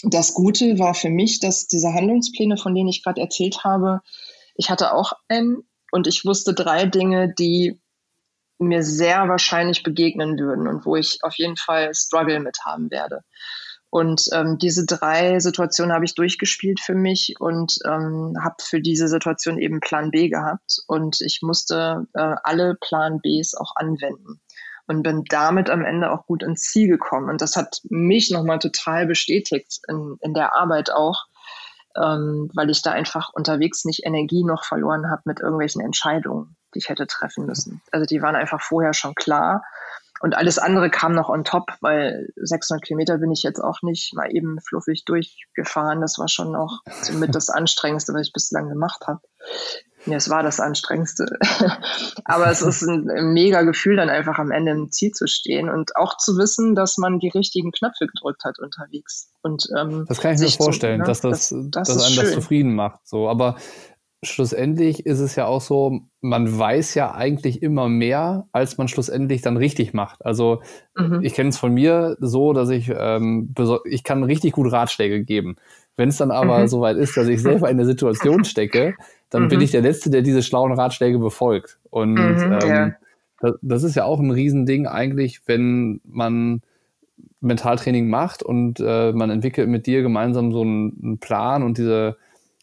Speaker 2: das Gute war für mich, dass diese Handlungspläne, von denen ich gerade erzählt habe, ich hatte auch einen und ich wusste drei Dinge, die mir sehr wahrscheinlich begegnen würden und wo ich auf jeden Fall Struggle mit haben werde. Und ähm, diese drei Situationen habe ich durchgespielt für mich und ähm, habe für diese Situation eben Plan B gehabt. Und ich musste äh, alle Plan Bs auch anwenden und bin damit am Ende auch gut ins Ziel gekommen. Und das hat mich nochmal total bestätigt in, in der Arbeit auch, ähm, weil ich da einfach unterwegs nicht Energie noch verloren habe mit irgendwelchen Entscheidungen, die ich hätte treffen müssen. Also die waren einfach vorher schon klar und alles andere kam noch on top, weil 600 Kilometer bin ich jetzt auch nicht mal eben fluffig durchgefahren. Das war schon auch somit das Anstrengendste, was ich bislang gemacht habe. Ja, es war das Anstrengendste. Aber es ist ein, ein, mega Gefühl, dann einfach am Ende im Ziel zu stehen und auch zu wissen, dass man die richtigen Knöpfe gedrückt hat unterwegs. Und,
Speaker 1: ähm, das kann ich mir vorstellen, zu, ne? dass, das, das, das dass einen schön. das zufrieden macht. So. Aber schlussendlich ist es ja auch so, man weiß ja eigentlich immer mehr, als man schlussendlich dann richtig macht. Also mhm. ich kenne es von mir so, dass ich, ähm, ich kann richtig gut Ratschläge geben. Wenn es dann aber mhm. soweit ist, dass ich selber in der Situation stecke, dann mhm. bin ich der Letzte, der diese schlauen Ratschläge befolgt. Und mhm, ähm, ja. das, das, ist ja auch ein Riesending eigentlich, wenn man Mentaltraining macht und äh, man entwickelt mit dir gemeinsam so einen, einen Plan und diese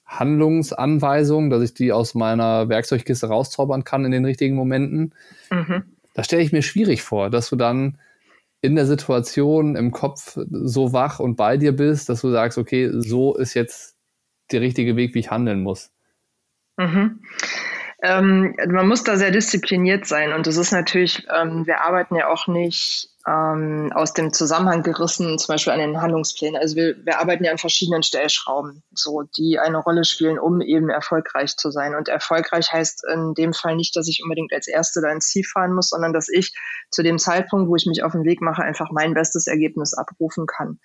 Speaker 1: Handlungsanweisung, dass ich die aus meiner Werkzeugkiste rauszaubern kann in den richtigen Momenten. Mhm. Da stelle ich mir schwierig vor, dass du dann in der Situation im Kopf so wach und bei dir bist, dass du sagst, okay, so ist jetzt der richtige Weg, wie ich handeln muss.
Speaker 2: Mhm. Ähm, man muss da sehr diszipliniert sein und das ist natürlich, ähm, wir arbeiten ja auch nicht ähm, aus dem Zusammenhang gerissen, zum Beispiel an den Handlungsplänen. Also wir, wir arbeiten ja an verschiedenen Stellschrauben, so die eine Rolle spielen, um eben erfolgreich zu sein. Und erfolgreich heißt in dem Fall nicht, dass ich unbedingt als Erste da ins Ziel fahren muss, sondern dass ich zu dem Zeitpunkt, wo ich mich auf den Weg mache, einfach mein bestes Ergebnis abrufen kann.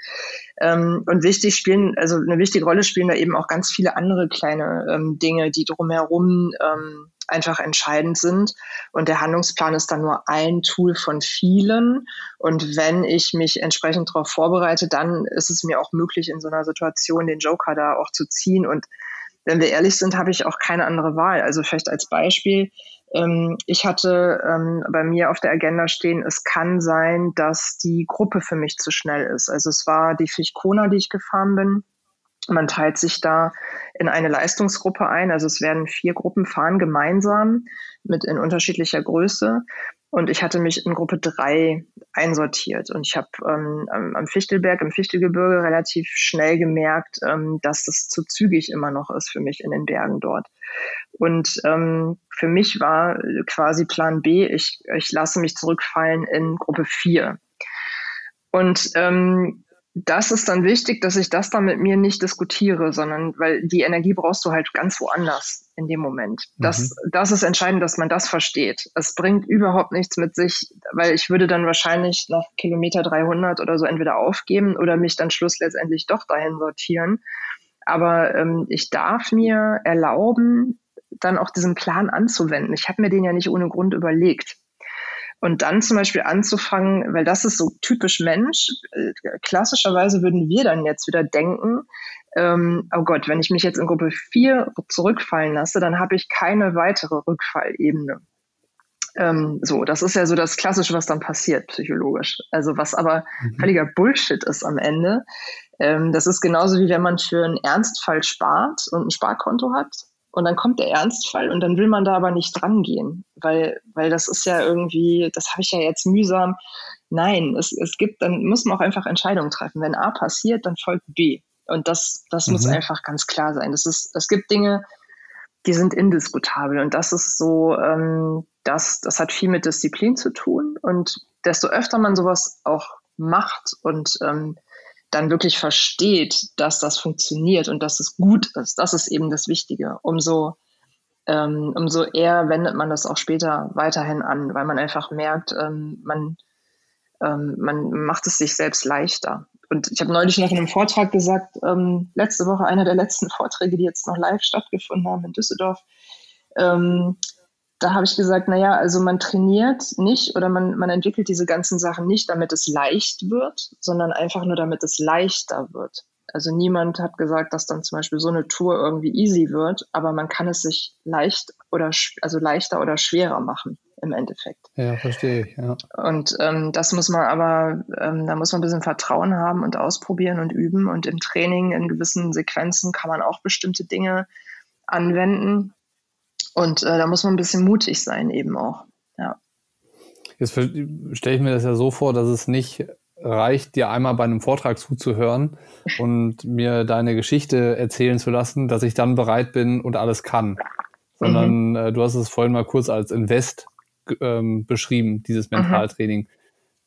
Speaker 2: Ähm, und wichtig spielen, also eine wichtige Rolle spielen da eben auch ganz viele andere kleine ähm, Dinge, die drumherum ähm, einfach entscheidend sind. Und der Handlungsplan ist dann nur ein Tool von vielen. Und wenn ich mich entsprechend darauf vorbereite, dann ist es mir auch möglich, in so einer Situation den Joker da auch zu ziehen. Und wenn wir ehrlich sind, habe ich auch keine andere Wahl. Also vielleicht als Beispiel, ähm, ich hatte ähm, bei mir auf der Agenda stehen, es kann sein, dass die Gruppe für mich zu schnell ist. Also es war die Fichkona, die ich gefahren bin. Man teilt sich da in eine Leistungsgruppe ein. Also es werden vier Gruppen fahren gemeinsam mit in unterschiedlicher Größe. Und ich hatte mich in Gruppe drei einsortiert. Und ich habe ähm, am Fichtelberg, im Fichtelgebirge relativ schnell gemerkt, ähm, dass das zu zügig immer noch ist für mich in den Bergen dort. Und ähm, für mich war quasi Plan B, ich, ich lasse mich zurückfallen in Gruppe vier. Und ähm, das ist dann wichtig, dass ich das dann mit mir nicht diskutiere, sondern weil die Energie brauchst du halt ganz woanders in dem Moment. Das, mhm. das ist entscheidend, dass man das versteht. Es bringt überhaupt nichts mit sich, weil ich würde dann wahrscheinlich nach Kilometer 300 oder so entweder aufgeben oder mich dann schluss letztendlich doch dahin sortieren. Aber ähm, ich darf mir erlauben, dann auch diesen Plan anzuwenden. Ich habe mir den ja nicht ohne Grund überlegt. Und dann zum Beispiel anzufangen, weil das ist so typisch Mensch. Äh, klassischerweise würden wir dann jetzt wieder denken, ähm, oh Gott, wenn ich mich jetzt in Gruppe 4 zurückfallen lasse, dann habe ich keine weitere Rückfallebene. Ähm, so, das ist ja so das Klassische, was dann passiert, psychologisch. Also was aber mhm. völliger Bullshit ist am Ende. Ähm, das ist genauso wie wenn man für einen Ernstfall spart und ein Sparkonto hat und dann kommt der Ernstfall und dann will man da aber nicht dran gehen, weil, weil das ist ja irgendwie, das habe ich ja jetzt mühsam. Nein, es, es gibt, dann muss man auch einfach Entscheidungen treffen. Wenn A passiert, dann folgt B. Und das, das mhm. muss einfach ganz klar sein. Das ist, es gibt Dinge, die sind indiskutabel. Und das ist so, ähm, das, das hat viel mit Disziplin zu tun. Und desto öfter man sowas auch macht und ähm, dann wirklich versteht, dass das funktioniert und dass es gut ist. Das ist eben das Wichtige. Umso, ähm, umso eher wendet man das auch später weiterhin an, weil man einfach merkt, ähm, man, ähm, man macht es sich selbst leichter. Und ich habe neulich noch in einem Vortrag gesagt, ähm, letzte Woche einer der letzten Vorträge, die jetzt noch live stattgefunden haben in Düsseldorf, ähm, da habe ich gesagt, naja, also man trainiert nicht oder man, man entwickelt diese ganzen Sachen nicht, damit es leicht wird, sondern einfach nur, damit es leichter wird. Also niemand hat gesagt, dass dann zum Beispiel so eine Tour irgendwie easy wird, aber man kann es sich leicht oder also leichter oder schwerer machen im Endeffekt.
Speaker 1: Ja, verstehe ich. Ja.
Speaker 2: Und ähm, das muss man aber, ähm, da muss man ein bisschen Vertrauen haben und ausprobieren und üben. Und im Training in gewissen Sequenzen kann man auch bestimmte Dinge anwenden, und äh, da muss man ein bisschen mutig sein eben auch. Ja.
Speaker 1: Jetzt stelle ich mir das ja so vor, dass es nicht reicht, dir einmal bei einem Vortrag zuzuhören und mir deine Geschichte erzählen zu lassen, dass ich dann bereit bin und alles kann. Sondern mhm. äh, du hast es vorhin mal kurz als Invest ähm, beschrieben, dieses mhm. Mentaltraining. Mhm.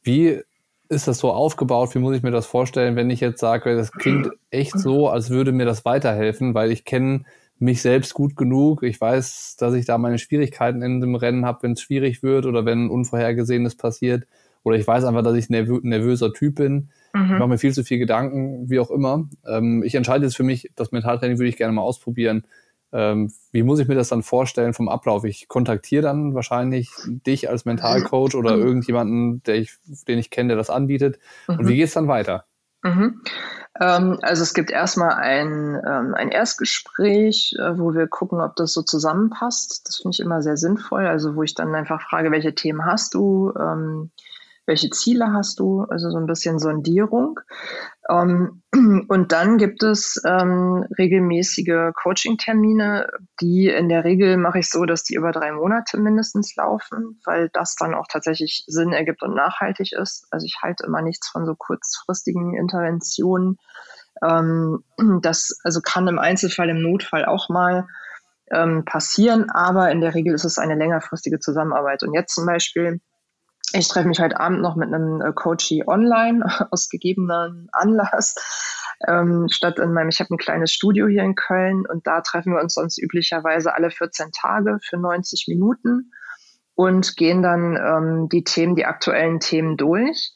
Speaker 1: Wie ist das so aufgebaut? Wie muss ich mir das vorstellen, wenn ich jetzt sage, das klingt echt so, als würde mir das weiterhelfen, weil ich kenne mich selbst gut genug. Ich weiß, dass ich da meine Schwierigkeiten in dem Rennen habe, wenn es schwierig wird oder wenn Unvorhergesehenes passiert. Oder ich weiß einfach, dass ich nervö nervöser Typ bin. Mhm. Ich mache mir viel zu viel Gedanken, wie auch immer. Ähm, ich entscheide jetzt für mich, das Mentaltraining würde ich gerne mal ausprobieren. Ähm, wie muss ich mir das dann vorstellen vom Ablauf? Ich kontaktiere dann wahrscheinlich dich als Mentalcoach oder mhm. irgendjemanden, der ich, den ich kenne, der das anbietet. Mhm. Und wie geht es dann weiter?
Speaker 2: Mhm. Ähm, also es gibt erstmal ein, ähm, ein Erstgespräch, äh, wo wir gucken, ob das so zusammenpasst. Das finde ich immer sehr sinnvoll. Also wo ich dann einfach frage, welche Themen hast du? Ähm, welche Ziele hast du, also so ein bisschen Sondierung. Ähm, und dann gibt es ähm, regelmäßige Coaching-Termine, die in der Regel mache ich so, dass die über drei Monate mindestens laufen, weil das dann auch tatsächlich Sinn ergibt und nachhaltig ist. Also ich halte immer nichts von so kurzfristigen Interventionen. Ähm, das also kann im Einzelfall, im Notfall auch mal passieren, aber in der Regel ist es eine längerfristige Zusammenarbeit. Und jetzt zum Beispiel ich treffe mich heute Abend noch mit einem äh, Coachie online aus gegebenen Anlass. Ähm, statt in meinem, ich habe ein kleines Studio hier in Köln und da treffen wir uns sonst üblicherweise alle 14 Tage für 90 Minuten und gehen dann ähm, die Themen, die aktuellen Themen durch.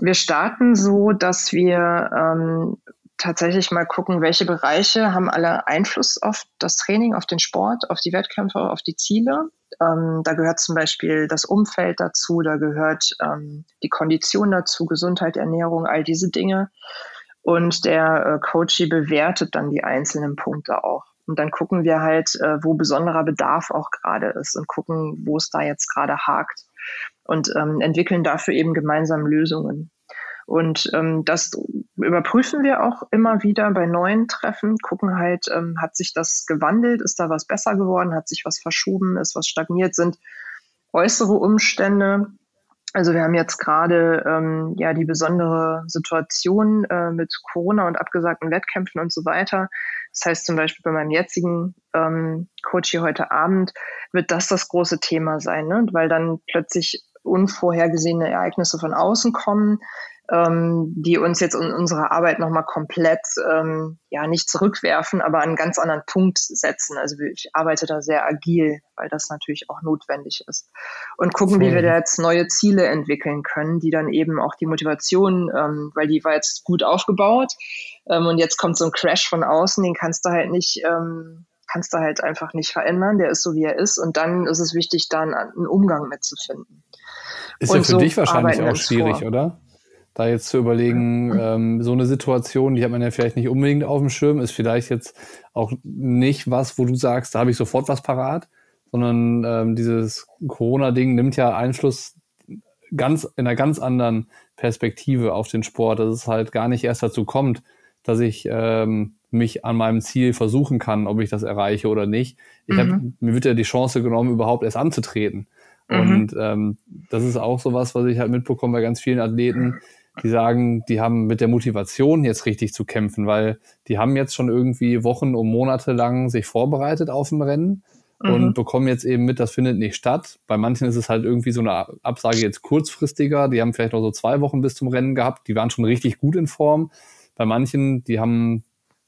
Speaker 2: Wir starten so, dass wir ähm, tatsächlich mal gucken, welche Bereiche haben alle Einfluss auf das Training, auf den Sport, auf die Wettkämpfe, auf die Ziele. Ähm, da gehört zum Beispiel das Umfeld dazu, da gehört ähm, die Kondition dazu, Gesundheit, Ernährung, all diese Dinge. Und der äh, Coachie bewertet dann die einzelnen Punkte auch. Und dann gucken wir halt, äh, wo besonderer Bedarf auch gerade ist und gucken, wo es da jetzt gerade hakt. Und ähm, entwickeln dafür eben gemeinsam Lösungen. Und ähm, das überprüfen wir auch immer wieder bei neuen Treffen, gucken halt, ähm, hat sich das gewandelt, ist da was besser geworden, hat sich was verschoben, ist was stagniert, sind äußere Umstände. Also wir haben jetzt gerade ähm, ja die besondere Situation äh, mit Corona und abgesagten Wettkämpfen und so weiter. Das heißt zum Beispiel bei meinem jetzigen ähm, Coach hier heute Abend wird das das große Thema sein, ne? weil dann plötzlich unvorhergesehene Ereignisse von außen kommen, ähm, die uns jetzt in unserer Arbeit nochmal komplett, ähm, ja, nicht zurückwerfen, aber an einen ganz anderen Punkt setzen. Also ich arbeite da sehr agil, weil das natürlich auch notwendig ist. Und gucken, Voll. wie wir da jetzt neue Ziele entwickeln können, die dann eben auch die Motivation, ähm, weil die war jetzt gut aufgebaut ähm, und jetzt kommt so ein Crash von außen, den kannst du halt nicht, ähm, kannst du halt einfach nicht verändern, der ist so, wie er ist. Und dann ist es wichtig, dann einen Umgang mitzufinden.
Speaker 1: Ist und ja für so dich wahrscheinlich auch schwierig, vor. oder? Da jetzt zu überlegen, ähm, so eine Situation, die hat man ja vielleicht nicht unbedingt auf dem Schirm, ist vielleicht jetzt auch nicht was, wo du sagst, da habe ich sofort was parat, sondern ähm, dieses Corona-Ding nimmt ja Einfluss ganz in einer ganz anderen Perspektive auf den Sport, dass es halt gar nicht erst dazu kommt, dass ich ähm, mich an meinem Ziel versuchen kann, ob ich das erreiche oder nicht. Ich mhm. hab, mir wird ja die Chance genommen, überhaupt erst anzutreten. Mhm. Und ähm, das ist auch so was, was ich halt mitbekomme bei ganz vielen Athleten, die sagen, die haben mit der Motivation jetzt richtig zu kämpfen, weil die haben jetzt schon irgendwie Wochen und Monate lang sich vorbereitet auf dem Rennen mhm. und bekommen jetzt eben mit, das findet nicht statt. Bei manchen ist es halt irgendwie so eine Absage jetzt kurzfristiger. Die haben vielleicht noch so zwei Wochen bis zum Rennen gehabt. Die waren schon richtig gut in Form. Bei manchen, die haben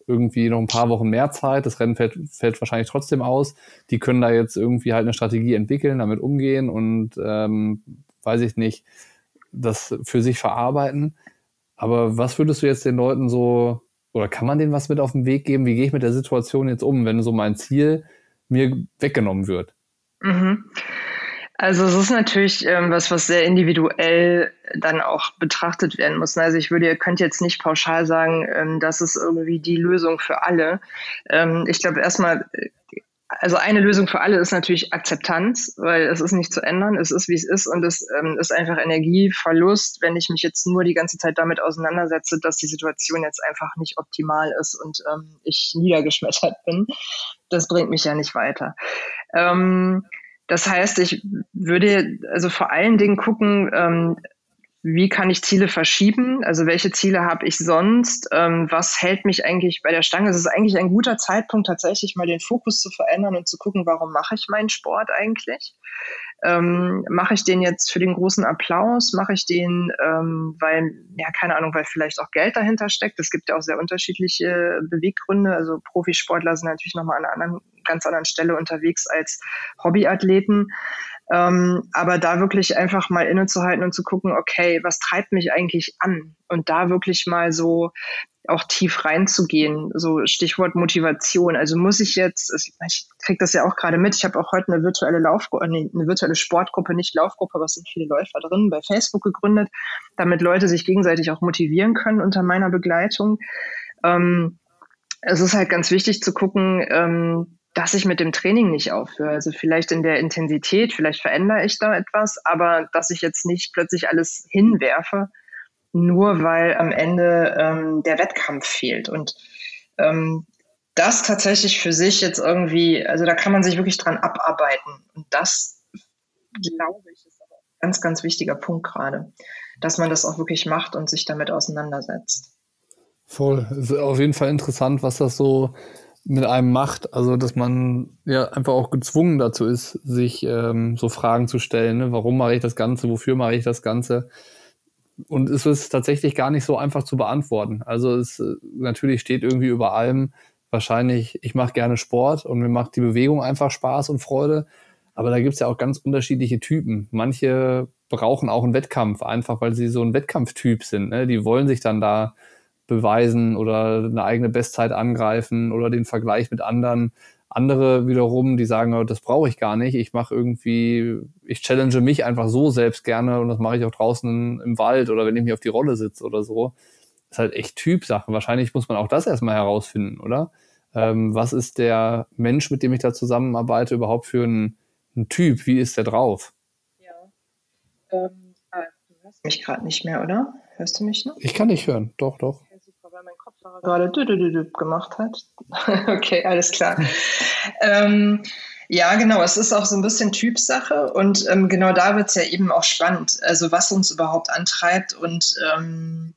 Speaker 1: irgendwie noch ein paar Wochen mehr Zeit. Das Rennen fällt, fällt wahrscheinlich trotzdem aus. Die können da jetzt irgendwie halt eine Strategie entwickeln, damit umgehen und ähm, weiß ich nicht, das für sich verarbeiten. Aber was würdest du jetzt den Leuten so, oder kann man denen was mit auf den Weg geben? Wie gehe ich mit der Situation jetzt um, wenn so mein Ziel mir weggenommen wird?
Speaker 2: Mhm. Also es ist natürlich ähm, was, was sehr individuell dann auch betrachtet werden muss. Also ich würde, ihr könnt jetzt nicht pauschal sagen, ähm, das ist irgendwie die Lösung für alle. Ähm, ich glaube erstmal also eine Lösung für alle ist natürlich Akzeptanz, weil es ist nicht zu ändern, es ist wie es ist und es ähm, ist einfach Energieverlust, wenn ich mich jetzt nur die ganze Zeit damit auseinandersetze, dass die Situation jetzt einfach nicht optimal ist und ähm, ich niedergeschmettert bin. Das bringt mich ja nicht weiter. Ähm, das heißt, ich würde also vor allen Dingen gucken, ähm, wie kann ich Ziele verschieben? Also welche Ziele habe ich sonst? Ähm, was hält mich eigentlich bei der Stange? Es ist eigentlich ein guter Zeitpunkt, tatsächlich mal den Fokus zu verändern und zu gucken, warum mache ich meinen Sport eigentlich? Ähm, mache ich den jetzt für den großen Applaus? Mache ich den, ähm, weil, ja, keine Ahnung, weil vielleicht auch Geld dahinter steckt? Es gibt ja auch sehr unterschiedliche Beweggründe. Also Profisportler sind natürlich nochmal an einer anderen, ganz anderen Stelle unterwegs als Hobbyathleten. Ähm, aber da wirklich einfach mal innezuhalten und zu gucken, okay, was treibt mich eigentlich an? Und da wirklich mal so auch tief reinzugehen. So Stichwort Motivation. Also muss ich jetzt, also ich kriege das ja auch gerade mit, ich habe auch heute eine virtuelle Laufgruppe, nee, eine virtuelle Sportgruppe, nicht Laufgruppe, aber es sind viele Läufer drin, bei Facebook gegründet, damit Leute sich gegenseitig auch motivieren können unter meiner Begleitung. Ähm, es ist halt ganz wichtig zu gucken, ähm, dass ich mit dem Training nicht aufhöre. Also vielleicht in der Intensität, vielleicht verändere ich da etwas, aber dass ich jetzt nicht plötzlich alles hinwerfe, nur weil am Ende ähm, der Wettkampf fehlt. Und ähm, das tatsächlich für sich jetzt irgendwie, also da kann man sich wirklich dran abarbeiten. Und das, glaube ich, ist aber ein ganz, ganz wichtiger Punkt gerade, dass man das auch wirklich macht und sich damit auseinandersetzt.
Speaker 1: Voll. Ist auf jeden Fall interessant, was das so mit einem macht. Also, dass man ja einfach auch gezwungen dazu ist, sich ähm, so Fragen zu stellen. Ne? Warum mache ich das Ganze? Wofür mache ich das Ganze? Und es ist tatsächlich gar nicht so einfach zu beantworten. Also es äh, natürlich steht irgendwie über allem wahrscheinlich, ich mache gerne Sport und mir macht die Bewegung einfach Spaß und Freude. Aber da gibt es ja auch ganz unterschiedliche Typen. Manche brauchen auch einen Wettkampf, einfach weil sie so ein Wettkampftyp sind. Ne? Die wollen sich dann da beweisen oder eine eigene Bestzeit angreifen oder den Vergleich mit anderen. Andere wiederum, die sagen, oh, das brauche ich gar nicht. Ich mache irgendwie, ich challenge mich einfach so selbst gerne und das mache ich auch draußen im Wald oder wenn ich mich auf die Rolle sitze oder so. Das ist halt echt Typsache. Wahrscheinlich muss man auch das erstmal herausfinden, oder? Ähm, was ist der Mensch, mit dem ich da zusammenarbeite, überhaupt für ein, ein Typ? Wie ist der drauf? Ja.
Speaker 2: Ähm, ah, du hörst mich gerade nicht mehr, oder? Hörst du mich noch?
Speaker 1: Ich kann dich hören, doch, doch
Speaker 2: gerade dü -dü -dü gemacht hat. okay, alles klar. ähm, ja, genau. Es ist auch so ein bisschen Typsache und ähm, genau da wird es ja eben auch spannend. Also was uns überhaupt antreibt und ähm,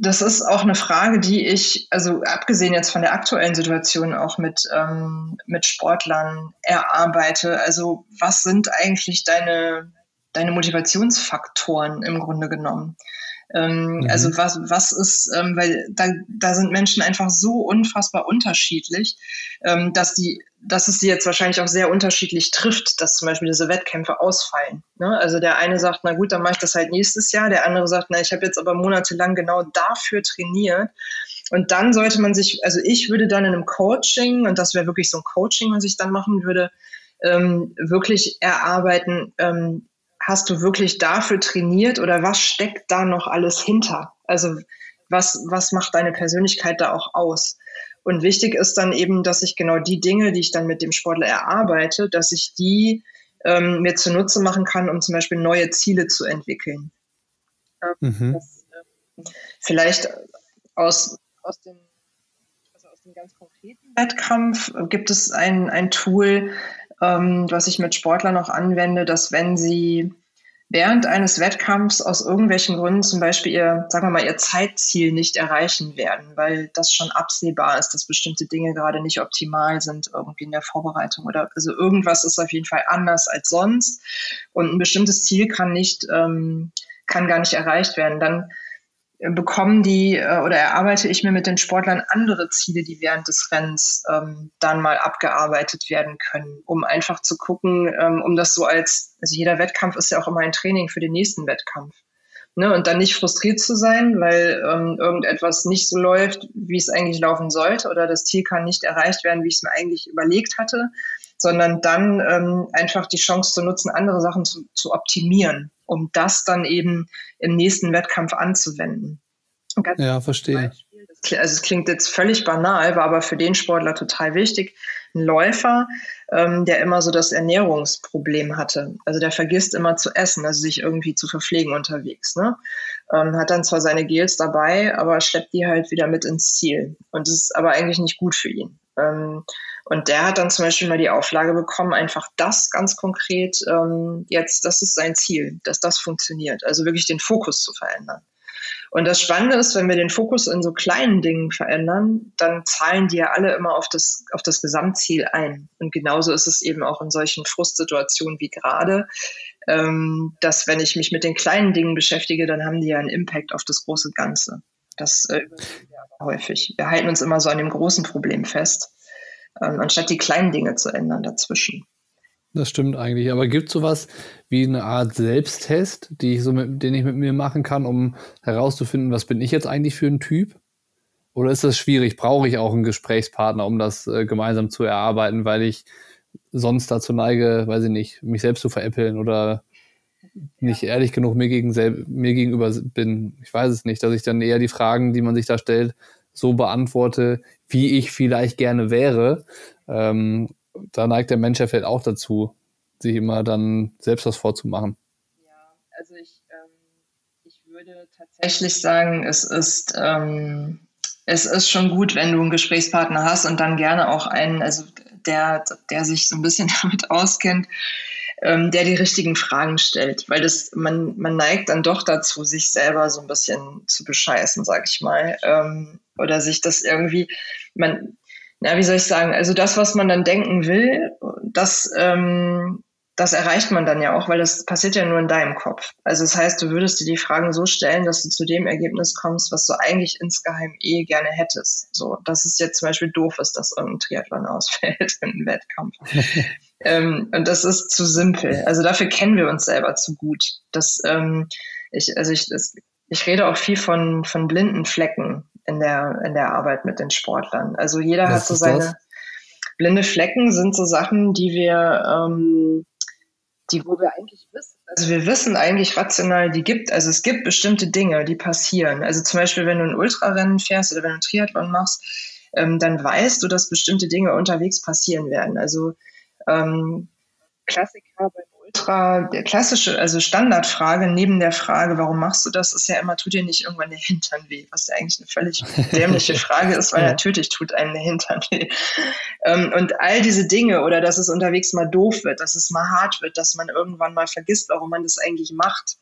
Speaker 2: das ist auch eine Frage, die ich, also abgesehen jetzt von der aktuellen Situation auch mit, ähm, mit Sportlern erarbeite. Also was sind eigentlich deine, deine Motivationsfaktoren im Grunde genommen? Ähm, mhm. Also was, was ist, ähm, weil da, da sind Menschen einfach so unfassbar unterschiedlich, ähm, dass die, dass es sie jetzt wahrscheinlich auch sehr unterschiedlich trifft, dass zum Beispiel diese Wettkämpfe ausfallen. Ne? Also der eine sagt, na gut, dann mache ich das halt nächstes Jahr, der andere sagt, na, ich habe jetzt aber monatelang genau dafür trainiert. Und dann sollte man sich, also ich würde dann in einem Coaching, und das wäre wirklich so ein Coaching, was ich dann machen würde, ähm, wirklich erarbeiten, ähm, hast du wirklich dafür trainiert oder was steckt da noch alles hinter? Also was, was macht deine Persönlichkeit da auch aus? Und wichtig ist dann eben, dass ich genau die Dinge, die ich dann mit dem Sportler erarbeite, dass ich die ähm, mir zunutze machen kann, um zum Beispiel neue Ziele zu entwickeln. Mhm. Das, äh, vielleicht aus, aus, dem, also aus dem ganz konkreten Wettkampf gibt es ein, ein Tool, ähm, was ich mit Sportlern noch anwende, dass wenn sie während eines Wettkampfs aus irgendwelchen Gründen zum Beispiel ihr, sagen wir mal, ihr Zeitziel nicht erreichen werden, weil das schon absehbar ist, dass bestimmte Dinge gerade nicht optimal sind irgendwie in der Vorbereitung oder also irgendwas ist auf jeden Fall anders als sonst und ein bestimmtes Ziel kann nicht, ähm, kann gar nicht erreicht werden. Dann bekommen die äh, oder erarbeite ich mir mit den Sportlern andere Ziele, die während des Rennens ähm, dann mal abgearbeitet werden können, um einfach zu gucken, ähm, um das so als, also jeder Wettkampf ist ja auch immer ein Training für den nächsten Wettkampf. Ne, und dann nicht frustriert zu sein, weil ähm, irgendetwas nicht so läuft, wie es eigentlich laufen sollte, oder das Ziel kann nicht erreicht werden, wie ich es mir eigentlich überlegt hatte, sondern dann ähm, einfach die Chance zu nutzen, andere Sachen zu, zu optimieren um das dann eben im nächsten Wettkampf anzuwenden.
Speaker 1: Ja, verstehe.
Speaker 2: also es klingt jetzt völlig banal, war aber für den Sportler total wichtig. Ein Läufer, ähm, der immer so das Ernährungsproblem hatte. Also der vergisst immer zu essen, also sich irgendwie zu verpflegen unterwegs. Ne? Ähm, hat dann zwar seine Gels dabei, aber schleppt die halt wieder mit ins Ziel. Und das ist aber eigentlich nicht gut für ihn. Ähm, und der hat dann zum Beispiel mal die Auflage bekommen, einfach das ganz konkret ähm, jetzt, das ist sein Ziel, dass das funktioniert. Also wirklich den Fokus zu verändern. Und das Spannende ist, wenn wir den Fokus in so kleinen Dingen verändern, dann zahlen die ja alle immer auf das, auf das Gesamtziel ein. Und genauso ist es eben auch in solchen Frustsituationen wie gerade, ähm, dass wenn ich mich mit den kleinen Dingen beschäftige, dann haben die ja einen Impact auf das große Ganze. Das äh, häufig. Wir halten uns immer so an dem großen Problem fest, ähm, anstatt die kleinen Dinge zu ändern dazwischen.
Speaker 1: Das stimmt eigentlich. Aber gibt es sowas wie eine Art Selbsttest, ich so mit, den ich mit mir machen kann, um herauszufinden, was bin ich jetzt eigentlich für ein Typ? Oder ist das schwierig? Brauche ich auch einen Gesprächspartner, um das äh, gemeinsam zu erarbeiten, weil ich sonst dazu neige, weiß ich nicht, mich selbst zu veräppeln oder nicht ehrlich genug mir, gegen mir gegenüber bin. Ich weiß es nicht, dass ich dann eher die Fragen, die man sich da stellt, so beantworte, wie ich vielleicht gerne wäre. Ähm, da neigt der Mensch ja vielleicht auch dazu, sich immer dann selbst was vorzumachen.
Speaker 2: Ja, also ich, ähm, ich würde tatsächlich sagen, es ist, ähm, es ist schon gut, wenn du einen Gesprächspartner hast und dann gerne auch einen, also der, der sich so ein bisschen damit auskennt, ähm, der die richtigen Fragen stellt, weil das man man neigt dann doch dazu, sich selber so ein bisschen zu bescheißen, sag ich mal, ähm, oder sich das irgendwie man na, wie soll ich sagen, also das, was man dann denken will, das, ähm, das erreicht man dann ja auch, weil das passiert ja nur in deinem Kopf. Also das heißt, du würdest dir die Fragen so stellen, dass du zu dem Ergebnis kommst, was du eigentlich insgeheim eh gerne hättest. So, dass es jetzt zum Beispiel doof ist, dass irgendein Triathlon ausfällt in einem Wettkampf. ähm, und das ist zu simpel. Also dafür kennen wir uns selber zu gut. Das, ähm, ich, also ich, das, ich rede auch viel von, von blinden Flecken in der, in der Arbeit mit den Sportlern. Also jeder Was hat so seine das? blinde Flecken sind so Sachen, die wir, ähm, die, wo wir eigentlich wissen. Also wir wissen eigentlich rational, die gibt, also es gibt bestimmte Dinge, die passieren. Also zum Beispiel, wenn du ein Ultrarennen fährst oder wenn du einen Triathlon machst, ähm, dann weißt du, dass bestimmte Dinge unterwegs passieren werden. Also ähm, Klassiker beim Ultra, klassische, also Standardfrage neben der Frage, warum machst du das, ist ja immer, tut dir nicht irgendwann der Hintern weh, was ja eigentlich eine völlig dämliche Frage ist, weil ja. natürlich tut einem der Hintern weh. Ähm, und all diese Dinge oder dass es unterwegs mal doof wird, dass es mal hart wird, dass man irgendwann mal vergisst, warum man das eigentlich macht,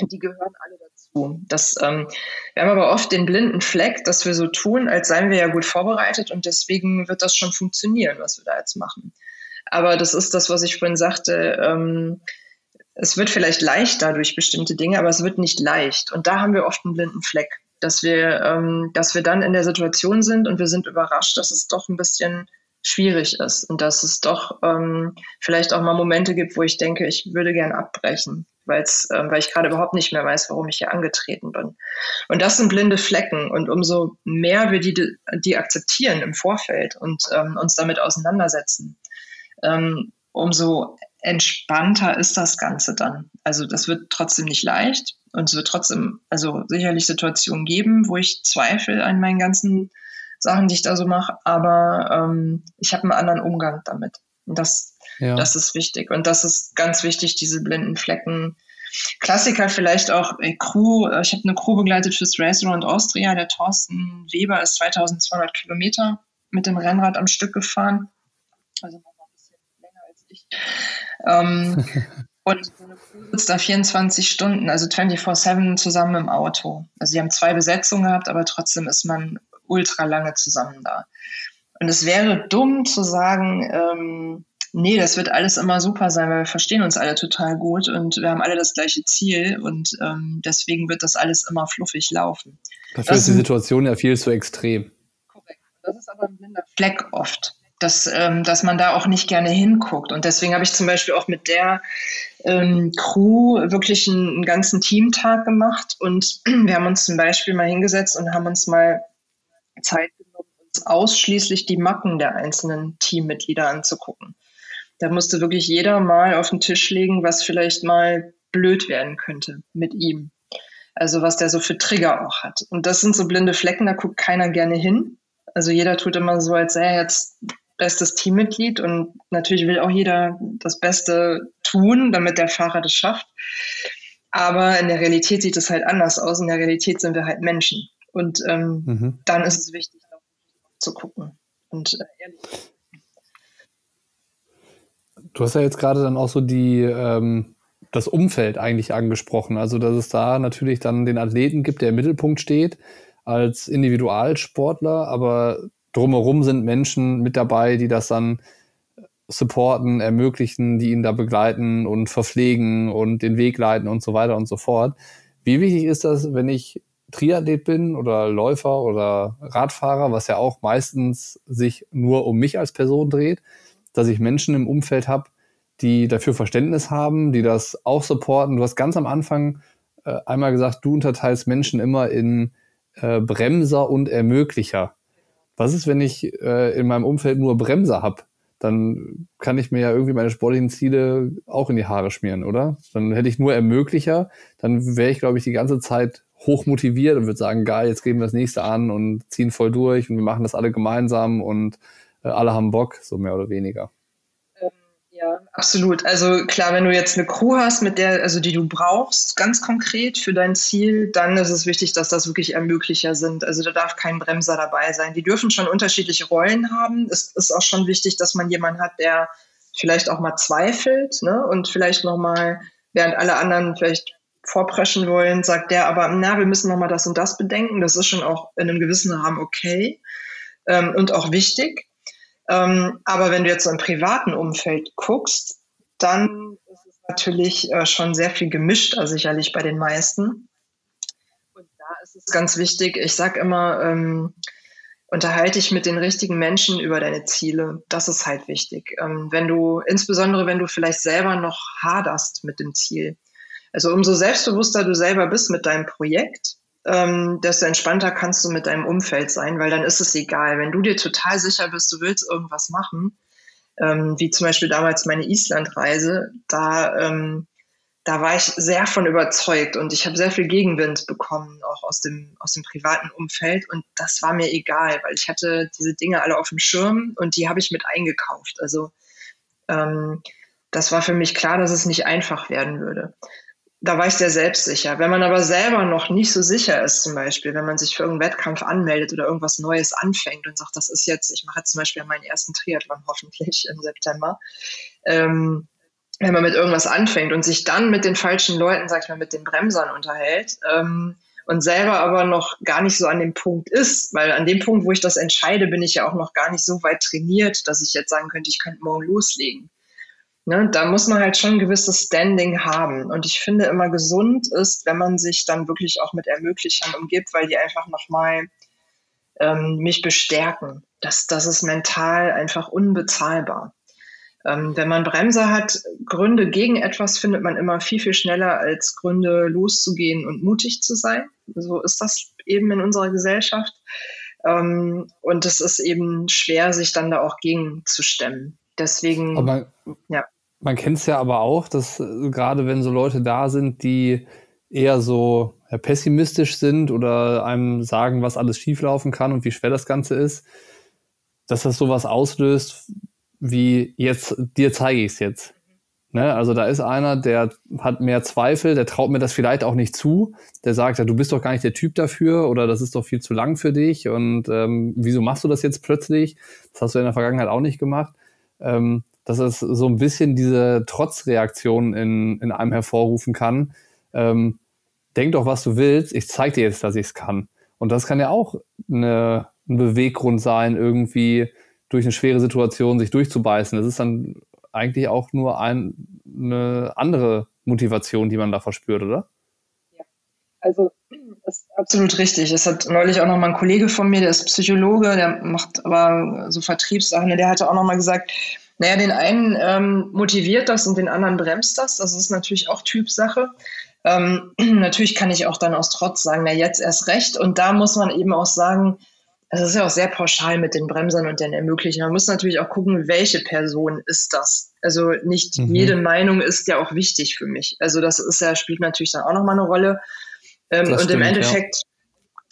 Speaker 2: die gehören alle dazu. Das, ähm, wir haben aber oft den blinden Fleck, dass wir so tun, als seien wir ja gut vorbereitet und deswegen wird das schon funktionieren, was wir da jetzt machen. Aber das ist das, was ich vorhin sagte. Ähm, es wird vielleicht leichter durch bestimmte Dinge, aber es wird nicht leicht. Und da haben wir oft einen blinden Fleck, dass wir, ähm, dass wir dann in der Situation sind und wir sind überrascht, dass es doch ein bisschen schwierig ist und dass es doch ähm, vielleicht auch mal Momente gibt, wo ich denke, ich würde gern abbrechen, weil's, ähm, weil ich gerade überhaupt nicht mehr weiß, warum ich hier angetreten bin. Und das sind blinde Flecken. Und umso mehr wir die, die akzeptieren im Vorfeld und ähm, uns damit auseinandersetzen, ähm, umso entspannter ist das Ganze dann. Also das wird trotzdem nicht leicht und es wird trotzdem, also sicherlich Situationen geben, wo ich Zweifel an meinen ganzen Sachen, die ich da so mache, aber ähm, ich habe einen anderen Umgang damit. Und das, ja. das ist wichtig. Und das ist ganz wichtig, diese blinden Flecken. Klassiker vielleicht auch äh, Crew. Ich habe eine Crew begleitet fürs Race Around Austria. Der Thorsten Weber ist 2200 Kilometer mit dem Rennrad am Stück gefahren. Also ich. Ähm, und sitzt da 24 Stunden, also 24-7 zusammen im Auto. Also sie haben zwei Besetzungen gehabt, aber trotzdem ist man ultra lange zusammen da. Und es wäre dumm zu sagen, ähm, nee, das wird alles immer super sein, weil wir verstehen uns alle total gut und wir haben alle das gleiche Ziel und ähm, deswegen wird das alles immer fluffig laufen.
Speaker 1: Dafür das ist die Situation ja viel zu extrem.
Speaker 2: Korrekt. Das ist aber ein blinder Fleck oft dass, ähm, dass man da auch nicht gerne hinguckt. Und deswegen habe ich zum Beispiel auch mit der ähm, Crew wirklich einen, einen ganzen Teamtag gemacht. Und wir haben uns zum Beispiel mal hingesetzt und haben uns mal Zeit genommen, uns ausschließlich die Macken der einzelnen Teammitglieder anzugucken. Da musste wirklich jeder mal auf den Tisch legen, was vielleicht mal blöd werden könnte mit ihm. Also was der so für Trigger auch hat. Und das sind so blinde Flecken, da guckt keiner gerne hin. Also jeder tut immer so, als sei er jetzt bestes Teammitglied und natürlich will auch jeder das Beste tun, damit der Fahrer das schafft. Aber in der Realität sieht es halt anders aus. In der Realität sind wir halt Menschen. Und ähm, mhm. dann ist es wichtig, zu gucken und äh, ehrlich.
Speaker 1: Du hast ja jetzt gerade dann auch so die, ähm, das Umfeld eigentlich angesprochen. Also, dass es da natürlich dann den Athleten gibt, der im Mittelpunkt steht als Individualsportler, aber drumherum sind Menschen mit dabei, die das dann supporten, ermöglichen, die ihn da begleiten und verpflegen und den Weg leiten und so weiter und so fort. Wie wichtig ist das, wenn ich Triathlet bin oder Läufer oder Radfahrer, was ja auch meistens sich nur um mich als Person dreht, dass ich Menschen im Umfeld habe, die dafür Verständnis haben, die das auch supporten. Du hast ganz am Anfang äh, einmal gesagt, du unterteilst Menschen immer in äh, Bremser und Ermöglicher. Was ist, wenn ich äh, in meinem Umfeld nur Bremser habe? Dann kann ich mir ja irgendwie meine sportlichen Ziele auch in die Haare schmieren, oder? Dann hätte ich nur Ermöglicher, dann wäre ich, glaube ich, die ganze Zeit hoch motiviert und würde sagen, geil, jetzt gehen wir das nächste an und ziehen voll durch und wir machen das alle gemeinsam und äh, alle haben Bock, so mehr oder weniger.
Speaker 2: Ja, absolut. Also klar, wenn du jetzt eine Crew hast, mit der, also die du brauchst, ganz konkret für dein Ziel, dann ist es wichtig, dass das wirklich Ermöglicher sind. Also da darf kein Bremser dabei sein. Die dürfen schon unterschiedliche Rollen haben. Es ist auch schon wichtig, dass man jemanden hat, der vielleicht auch mal zweifelt, ne? Und vielleicht nochmal, während alle anderen vielleicht vorpreschen wollen, sagt der aber, na, wir müssen nochmal das und das bedenken. Das ist schon auch in einem gewissen Rahmen okay ähm, und auch wichtig. Ähm, aber wenn du jetzt so im privaten Umfeld guckst, dann ist es natürlich äh, schon sehr viel gemischter, sicherlich bei den meisten. Und da ist es ganz wichtig, ich sage immer, ähm, unterhalte dich mit den richtigen Menschen über deine Ziele. Das ist halt wichtig. Ähm, wenn du, insbesondere wenn du vielleicht selber noch haderst mit dem Ziel. Also umso selbstbewusster du selber bist mit deinem Projekt, ähm, desto entspannter kannst du mit deinem Umfeld sein, weil dann ist es egal. Wenn du dir total sicher bist, du willst irgendwas machen, ähm, wie zum Beispiel damals meine Islandreise, da, ähm, da war ich sehr von überzeugt und ich habe sehr viel Gegenwind bekommen, auch aus dem, aus dem privaten Umfeld. Und das war mir egal, weil ich hatte diese Dinge alle auf dem Schirm und die habe ich mit eingekauft. Also ähm, das war für mich klar, dass es nicht einfach werden würde da war ich sehr selbstsicher. Wenn man aber selber noch nicht so sicher ist, zum Beispiel, wenn man sich für irgendeinen Wettkampf anmeldet oder irgendwas Neues anfängt und sagt, das ist jetzt, ich mache jetzt zum Beispiel meinen ersten Triathlon hoffentlich im September, ähm, wenn man mit irgendwas anfängt und sich dann mit den falschen Leuten, sag ich mal, mit den Bremsern unterhält ähm, und selber aber noch gar nicht so an dem Punkt ist, weil an dem Punkt, wo ich das entscheide, bin ich ja auch noch gar nicht so weit trainiert, dass ich jetzt sagen könnte, ich könnte morgen loslegen. Ne, da muss man halt schon ein gewisses Standing haben. Und ich finde immer gesund ist, wenn man sich dann wirklich auch mit Ermöglichern umgibt, weil die einfach nochmal ähm, mich bestärken. Das, das ist mental einfach unbezahlbar. Ähm, wenn man Bremse hat, Gründe gegen etwas findet man immer viel, viel schneller als Gründe loszugehen und mutig zu sein. So ist das eben in unserer Gesellschaft. Ähm, und es ist eben schwer, sich dann da auch gegen zu stemmen. Deswegen,
Speaker 1: Aber ja man kennt es ja aber auch, dass äh, gerade wenn so Leute da sind, die eher so ja, pessimistisch sind oder einem sagen, was alles schieflaufen kann und wie schwer das Ganze ist, dass das sowas auslöst, wie jetzt, dir zeige ich es jetzt. Ne? Also da ist einer, der hat mehr Zweifel, der traut mir das vielleicht auch nicht zu, der sagt, ja, du bist doch gar nicht der Typ dafür oder das ist doch viel zu lang für dich und ähm, wieso machst du das jetzt plötzlich? Das hast du in der Vergangenheit auch nicht gemacht. Ähm, dass es so ein bisschen diese Trotzreaktion in, in einem hervorrufen kann. Ähm, denk doch, was du willst, ich zeig dir jetzt, dass ich es kann. Und das kann ja auch eine, ein Beweggrund sein, irgendwie durch eine schwere Situation sich durchzubeißen. Das ist dann eigentlich auch nur ein, eine andere Motivation, die man da verspürt, oder?
Speaker 2: Ja, also das ist absolut richtig. Es hat neulich auch noch mal ein Kollege von mir, der ist Psychologe, der macht aber so Vertriebssachen, der hatte auch noch mal gesagt, naja, den einen ähm, motiviert das und den anderen bremst das. Das ist natürlich auch Typsache. Ähm, natürlich kann ich auch dann aus Trotz sagen, na jetzt erst recht. Und da muss man eben auch sagen, es ist ja auch sehr pauschal mit den Bremsern und den Ermöglichen. Man muss natürlich auch gucken, welche Person ist das. Also nicht mhm. jede Meinung ist ja auch wichtig für mich. Also das ist ja, spielt natürlich dann auch nochmal eine Rolle. Ähm, und stimmt, im Endeffekt,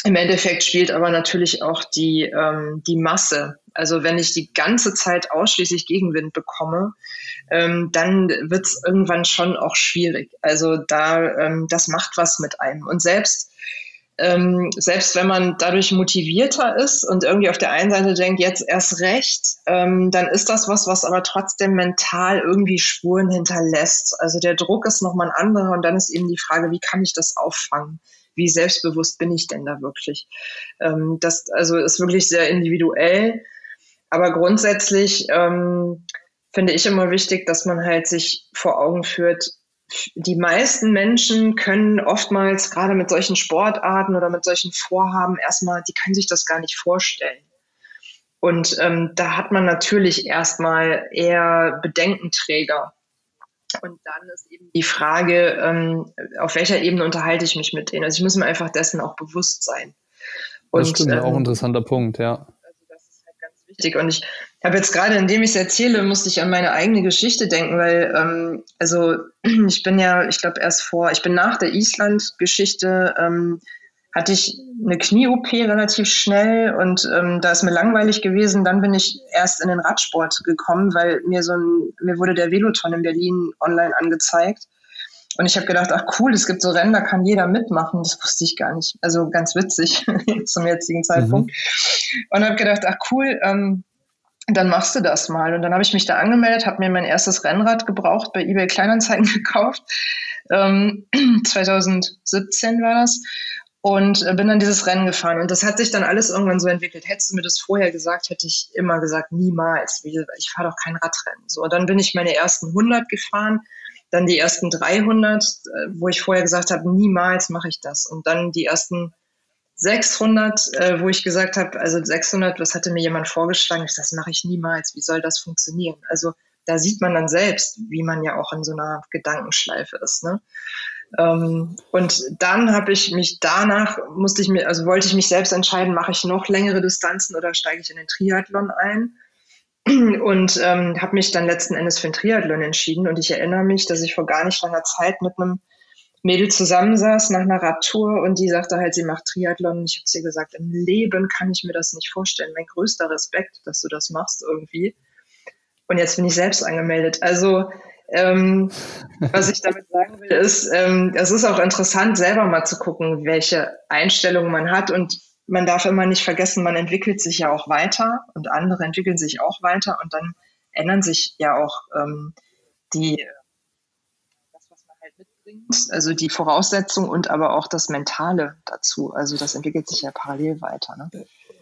Speaker 2: ja. im Endeffekt spielt aber natürlich auch die, ähm, die Masse also wenn ich die ganze Zeit ausschließlich Gegenwind bekomme, ähm, dann wird es irgendwann schon auch schwierig. Also da, ähm, das macht was mit einem. Und selbst ähm, selbst wenn man dadurch motivierter ist und irgendwie auf der einen Seite denkt, jetzt erst recht, ähm, dann ist das was, was aber trotzdem mental irgendwie Spuren hinterlässt. Also der Druck ist nochmal ein anderer und dann ist eben die Frage, wie kann ich das auffangen? Wie selbstbewusst bin ich denn da wirklich? Ähm, das also ist wirklich sehr individuell. Aber grundsätzlich ähm, finde ich immer wichtig, dass man halt sich vor Augen führt, die meisten Menschen können oftmals gerade mit solchen Sportarten oder mit solchen Vorhaben erstmal, die können sich das gar nicht vorstellen. Und ähm, da hat man natürlich erstmal eher Bedenkenträger. Und dann ist eben die Frage, ähm, auf welcher Ebene unterhalte ich mich mit denen? Also ich muss mir einfach dessen auch bewusst sein.
Speaker 1: Und, das stimmt, ähm, auch ein interessanter Punkt, ja. Also das
Speaker 2: ist halt ganz wichtig. Und ich habe jetzt gerade, indem ich es erzähle, musste ich an meine eigene Geschichte denken, weil, ähm, also ich bin ja, ich glaube erst vor, ich bin nach der Island-Geschichte ähm, hatte ich eine Knie-OP relativ schnell und ähm, da ist mir langweilig gewesen. Dann bin ich erst in den Radsport gekommen, weil mir so ein, mir wurde der Veloton in Berlin online angezeigt. Und ich habe gedacht, ach cool, es gibt so Rennen, da kann jeder mitmachen. Das wusste ich gar nicht. Also ganz witzig zum jetzigen Zeitpunkt. Mhm. Und habe gedacht, ach cool, ähm, dann machst du das mal. Und dann habe ich mich da angemeldet, habe mir mein erstes Rennrad gebraucht, bei eBay Kleinanzeigen gekauft. Ähm, 2017 war das und äh, bin dann dieses Rennen gefahren. Und das hat sich dann alles irgendwann so entwickelt. Hättest du mir das vorher gesagt, hätte ich immer gesagt, niemals. Ich fahre doch kein Radrennen. So, dann bin ich meine ersten 100 gefahren, dann die ersten 300, äh, wo ich vorher gesagt habe, niemals mache ich das. Und dann die ersten 600, äh, wo ich gesagt habe, also 600, was hatte mir jemand vorgeschlagen? Das mache ich niemals. Wie soll das funktionieren? Also da sieht man dann selbst, wie man ja auch in so einer Gedankenschleife ist. Ne? Ähm, und dann habe ich mich danach, musste ich mir, also wollte ich mich selbst entscheiden, mache ich noch längere Distanzen oder steige ich in den Triathlon ein? Und ähm, habe mich dann letzten Endes für den Triathlon entschieden. Und ich erinnere mich, dass ich vor gar nicht langer Zeit mit einem Mädel zusammensaß nach einer Radtour und die sagte halt, sie macht Triathlon. Und ich habe sie gesagt, im Leben kann ich mir das nicht vorstellen. Mein größter Respekt, dass du das machst irgendwie. Und jetzt bin ich selbst angemeldet. Also ähm, was ich damit sagen will, ist, ähm, es ist auch interessant, selber mal zu gucken, welche Einstellungen man hat. Und man darf immer nicht vergessen, man entwickelt sich ja auch weiter und andere entwickeln sich auch weiter und dann ändern sich ja auch ähm, die, das, was man halt mitbringt, also die Voraussetzungen und aber auch das Mentale dazu. Also das entwickelt sich ja parallel weiter. Ne?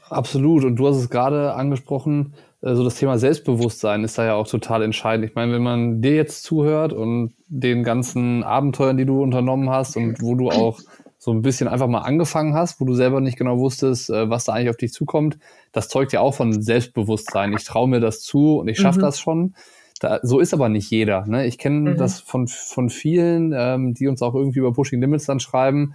Speaker 1: Absolut. Und du hast es gerade angesprochen, äh, so das Thema Selbstbewusstsein ist da ja auch total entscheidend. Ich meine, wenn man dir jetzt zuhört und den ganzen Abenteuern, die du unternommen hast und wo du auch so ein bisschen einfach mal angefangen hast, wo du selber nicht genau wusstest, äh, was da eigentlich auf dich zukommt, das zeugt ja auch von Selbstbewusstsein. Ich traue mir das zu und ich schaffe mhm. das schon. Da, so ist aber nicht jeder. Ne? Ich kenne mhm. das von, von vielen, ähm, die uns auch irgendwie über Pushing Limits dann schreiben,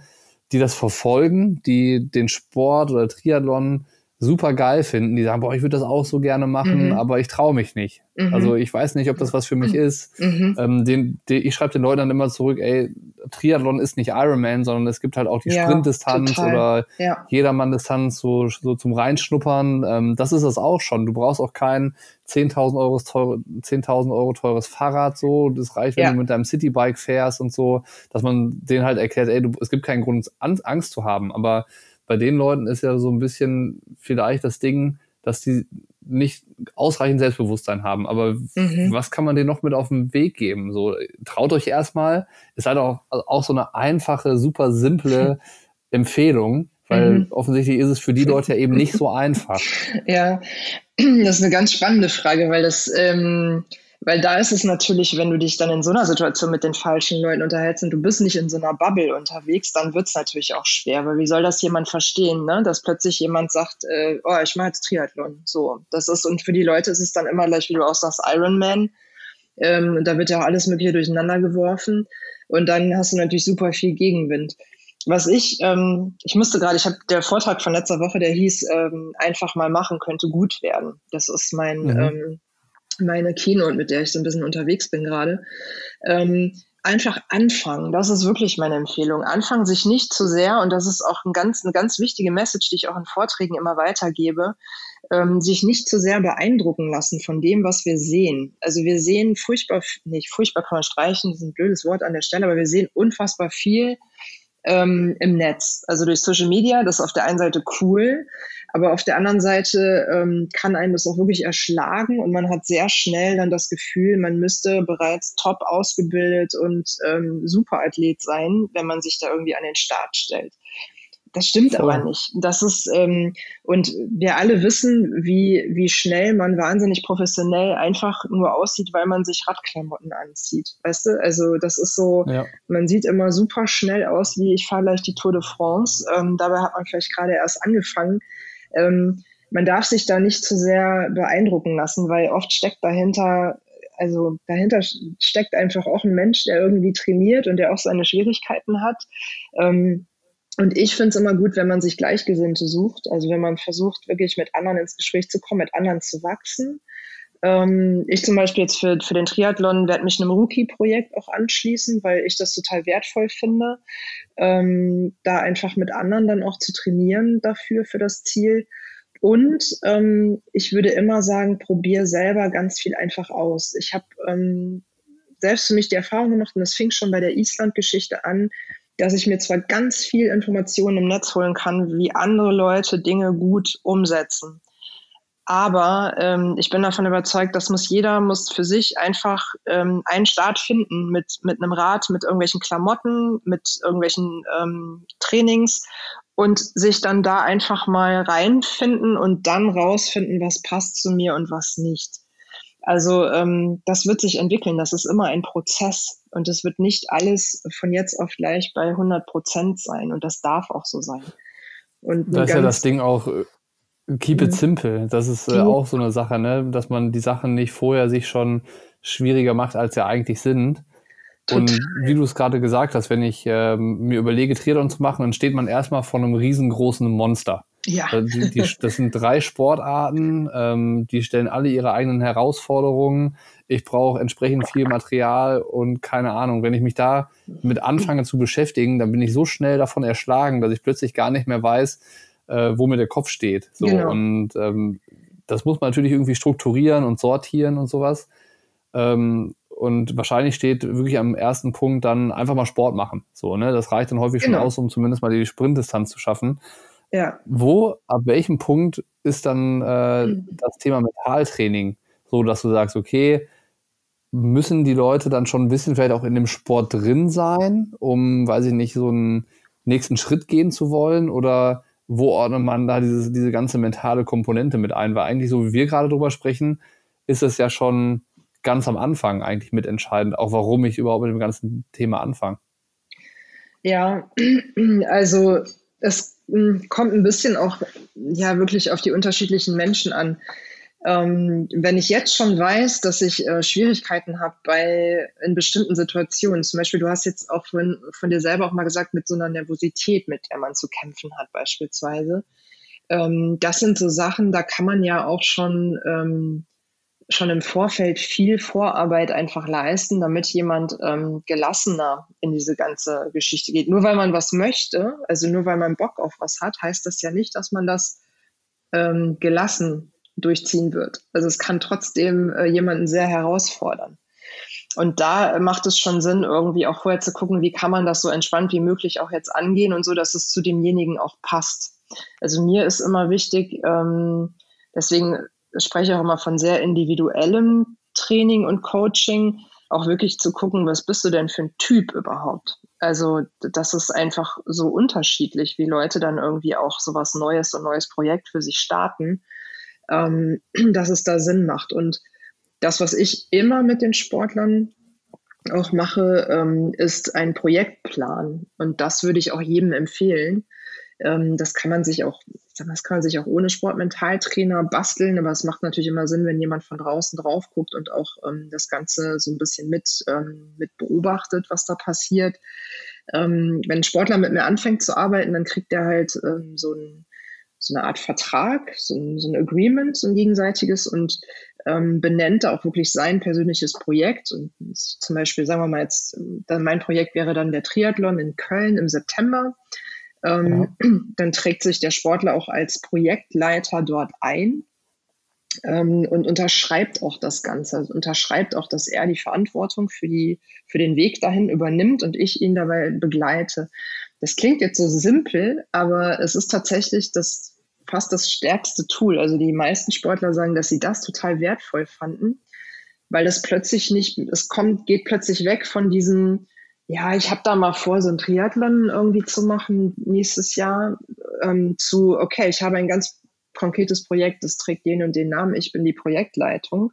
Speaker 1: die das verfolgen, die den Sport oder Triathlon super geil finden, die sagen, boah, ich würde das auch so gerne machen, mhm. aber ich traue mich nicht. Mhm. Also ich weiß nicht, ob das was für mich mhm. ist. Mhm. Ähm, den, den, ich schreibe den Leuten dann immer zurück, ey, Triathlon ist nicht Ironman, sondern es gibt halt auch die ja, Sprintdistanz total. oder ja. Jedermann-Distanz so, so zum Reinschnuppern. Ähm, das ist das auch schon. Du brauchst auch kein 10.000 Euro, teure, 10 Euro teures Fahrrad so. Das reicht, wenn ja. du mit deinem Citybike fährst und so, dass man denen halt erklärt, ey, du, es gibt keinen Grund, Angst zu haben, aber bei den Leuten ist ja so ein bisschen vielleicht das Ding, dass die nicht ausreichend Selbstbewusstsein haben. Aber mhm. was kann man denen noch mit auf den Weg geben? So, traut euch erstmal. Ist halt auch, auch so eine einfache, super simple Empfehlung, weil mhm. offensichtlich ist es für die Leute ja eben nicht so einfach.
Speaker 2: Ja, das ist eine ganz spannende Frage, weil das, ähm, weil da ist es natürlich, wenn du dich dann in so einer Situation mit den falschen Leuten unterhältst und du bist nicht in so einer Bubble unterwegs, dann wird es natürlich auch schwer, weil wie soll das jemand verstehen, ne? dass plötzlich jemand sagt, äh, oh, ich mache jetzt Triathlon. So, das ist, und für die Leute ist es dann immer gleich, wie du auch sagst, Ironman. Ähm, da wird ja alles Mögliche durcheinander geworfen. Und dann hast du natürlich super viel Gegenwind. Was ich, ähm, ich musste gerade, ich habe der Vortrag von letzter Woche, der hieß, ähm, einfach mal machen könnte gut werden. Das ist mein, mhm. ähm, meine Keynote, mit der ich so ein bisschen unterwegs bin gerade. Ähm, einfach anfangen. Das ist wirklich meine Empfehlung. Anfangen sich nicht zu sehr, und das ist auch ein ganz, eine ganz wichtige Message, die ich auch in Vorträgen immer weitergebe, ähm, sich nicht zu sehr beeindrucken lassen von dem, was wir sehen. Also wir sehen furchtbar, nicht furchtbar kann man streichen, das ist ein blödes Wort an der Stelle, aber wir sehen unfassbar viel ähm, im Netz. Also durch Social Media, das ist auf der einen Seite cool, aber auf der anderen Seite ähm, kann einen das auch wirklich erschlagen und man hat sehr schnell dann das Gefühl, man müsste bereits top ausgebildet und ähm, Superathlet sein, wenn man sich da irgendwie an den Start stellt. Das stimmt Voll. aber nicht. Das ist, ähm, und wir alle wissen, wie, wie schnell man wahnsinnig professionell einfach nur aussieht, weil man sich Radklamotten anzieht. Weißt du? Also das ist so, ja. man sieht immer super schnell aus, wie ich fahre gleich die Tour de France. Ähm, dabei hat man vielleicht gerade erst angefangen. Ähm, man darf sich da nicht zu sehr beeindrucken lassen, weil oft steckt dahinter also dahinter steckt einfach auch ein Mensch, der irgendwie trainiert und der auch seine Schwierigkeiten hat. Ähm, und ich finde es immer gut, wenn man sich Gleichgesinnte sucht, also wenn man versucht, wirklich mit anderen ins Gespräch zu kommen, mit anderen zu wachsen. Ähm, ich zum Beispiel jetzt für, für den Triathlon werde mich einem Rookie-Projekt auch anschließen, weil ich das total wertvoll finde, ähm, da einfach mit anderen dann auch zu trainieren dafür, für das Ziel. Und ähm, ich würde immer sagen, probier selber ganz viel einfach aus. Ich habe ähm, selbst für mich die Erfahrung gemacht, und das fing schon bei der Island-Geschichte an, dass ich mir zwar ganz viel Informationen im Netz holen kann, wie andere Leute Dinge gut umsetzen. Aber ähm, ich bin davon überzeugt, das muss jeder muss für sich einfach ähm, einen Start finden mit, mit einem Rad, mit irgendwelchen Klamotten, mit irgendwelchen ähm, Trainings und sich dann da einfach mal reinfinden und dann rausfinden, was passt zu mir und was nicht. Also ähm, das wird sich entwickeln. Das ist immer ein Prozess und es wird nicht alles von jetzt auf gleich bei 100 Prozent sein und das darf auch so sein.
Speaker 1: Und da ist ja das Ding auch äh, Keep it mhm. simple. Das ist äh, auch so eine Sache, ne? dass man die Sachen nicht vorher sich schon schwieriger macht, als sie eigentlich sind. Total. Und wie du es gerade gesagt hast, wenn ich ähm, mir überlege, Triathlon zu machen, dann steht man erstmal vor einem riesengroßen Monster. Ja. Also die, die, das sind drei Sportarten, ähm, die stellen alle ihre eigenen Herausforderungen. Ich brauche entsprechend viel Material und keine Ahnung. Wenn ich mich da mit anfange zu beschäftigen, dann bin ich so schnell davon erschlagen, dass ich plötzlich gar nicht mehr weiß, äh, wo mir der Kopf steht. So, genau. Und ähm, das muss man natürlich irgendwie strukturieren und sortieren und sowas. Ähm, und wahrscheinlich steht wirklich am ersten Punkt dann einfach mal Sport machen. So, ne? Das reicht dann häufig genau. schon aus, um zumindest mal die Sprintdistanz zu schaffen. Ja. Wo, ab welchem Punkt ist dann äh, mhm. das Thema Mentaltraining so, dass du sagst, okay, müssen die Leute dann schon ein bisschen vielleicht auch in dem Sport drin sein, um, weiß ich nicht, so einen nächsten Schritt gehen zu wollen? Oder wo ordnet man da diese, diese ganze mentale Komponente mit ein? Weil eigentlich, so wie wir gerade drüber sprechen, ist es ja schon ganz am Anfang eigentlich mitentscheidend, auch warum ich überhaupt mit dem ganzen Thema anfange.
Speaker 2: Ja, also es kommt ein bisschen auch ja wirklich auf die unterschiedlichen Menschen an. Ähm, wenn ich jetzt schon weiß, dass ich äh, Schwierigkeiten habe bei in bestimmten Situationen, zum Beispiel, du hast jetzt auch von, von dir selber auch mal gesagt, mit so einer Nervosität, mit der man zu kämpfen hat, beispielsweise. Ähm, das sind so Sachen, da kann man ja auch schon ähm, schon im Vorfeld viel Vorarbeit einfach leisten, damit jemand ähm, gelassener in diese ganze Geschichte geht. Nur weil man was möchte, also nur weil man Bock auf was hat, heißt das ja nicht, dass man das ähm, gelassen durchziehen wird. Also es kann trotzdem äh, jemanden sehr herausfordern. Und da macht es schon Sinn, irgendwie auch vorher zu gucken, wie kann man das so entspannt wie möglich auch jetzt angehen und so, dass es zu demjenigen auch passt. Also mir ist immer wichtig, ähm, deswegen spreche auch immer von sehr individuellem Training und Coaching, auch wirklich zu gucken, was bist du denn für ein Typ überhaupt? Also das ist einfach so unterschiedlich, wie Leute dann irgendwie auch so was Neues, ein neues Projekt für sich starten, ähm, dass es da Sinn macht. Und das, was ich immer mit den Sportlern auch mache, ähm, ist ein Projektplan. Und das würde ich auch jedem empfehlen, ähm, das kann man sich auch, das kann man sich auch ohne Sportmentaltrainer basteln, aber es macht natürlich immer Sinn, wenn jemand von draußen drauf guckt und auch ähm, das Ganze so ein bisschen mit, ähm, mit beobachtet, was da passiert. Ähm, wenn ein Sportler mit mir anfängt zu arbeiten, dann kriegt er halt ähm, so, ein, so eine Art Vertrag, so ein, so ein Agreement, so ein gegenseitiges und ähm, benennt da auch wirklich sein persönliches Projekt. Und zum Beispiel, sagen wir mal jetzt, dann mein Projekt wäre dann der Triathlon in Köln im September ähm, ja. dann trägt sich der Sportler auch als Projektleiter dort ein ähm, und unterschreibt auch das Ganze, also unterschreibt auch, dass er die Verantwortung für, die, für den Weg dahin übernimmt und ich ihn dabei begleite. Das klingt jetzt so simpel, aber es ist tatsächlich das fast das stärkste Tool. Also die meisten Sportler sagen, dass sie das total wertvoll fanden, weil das plötzlich nicht, es kommt, geht plötzlich weg von diesem, ja, ich habe da mal vor, so ein Triathlon irgendwie zu machen nächstes Jahr. Ähm, zu, okay, ich habe ein ganz konkretes Projekt, das trägt den und den Namen, ich bin die Projektleitung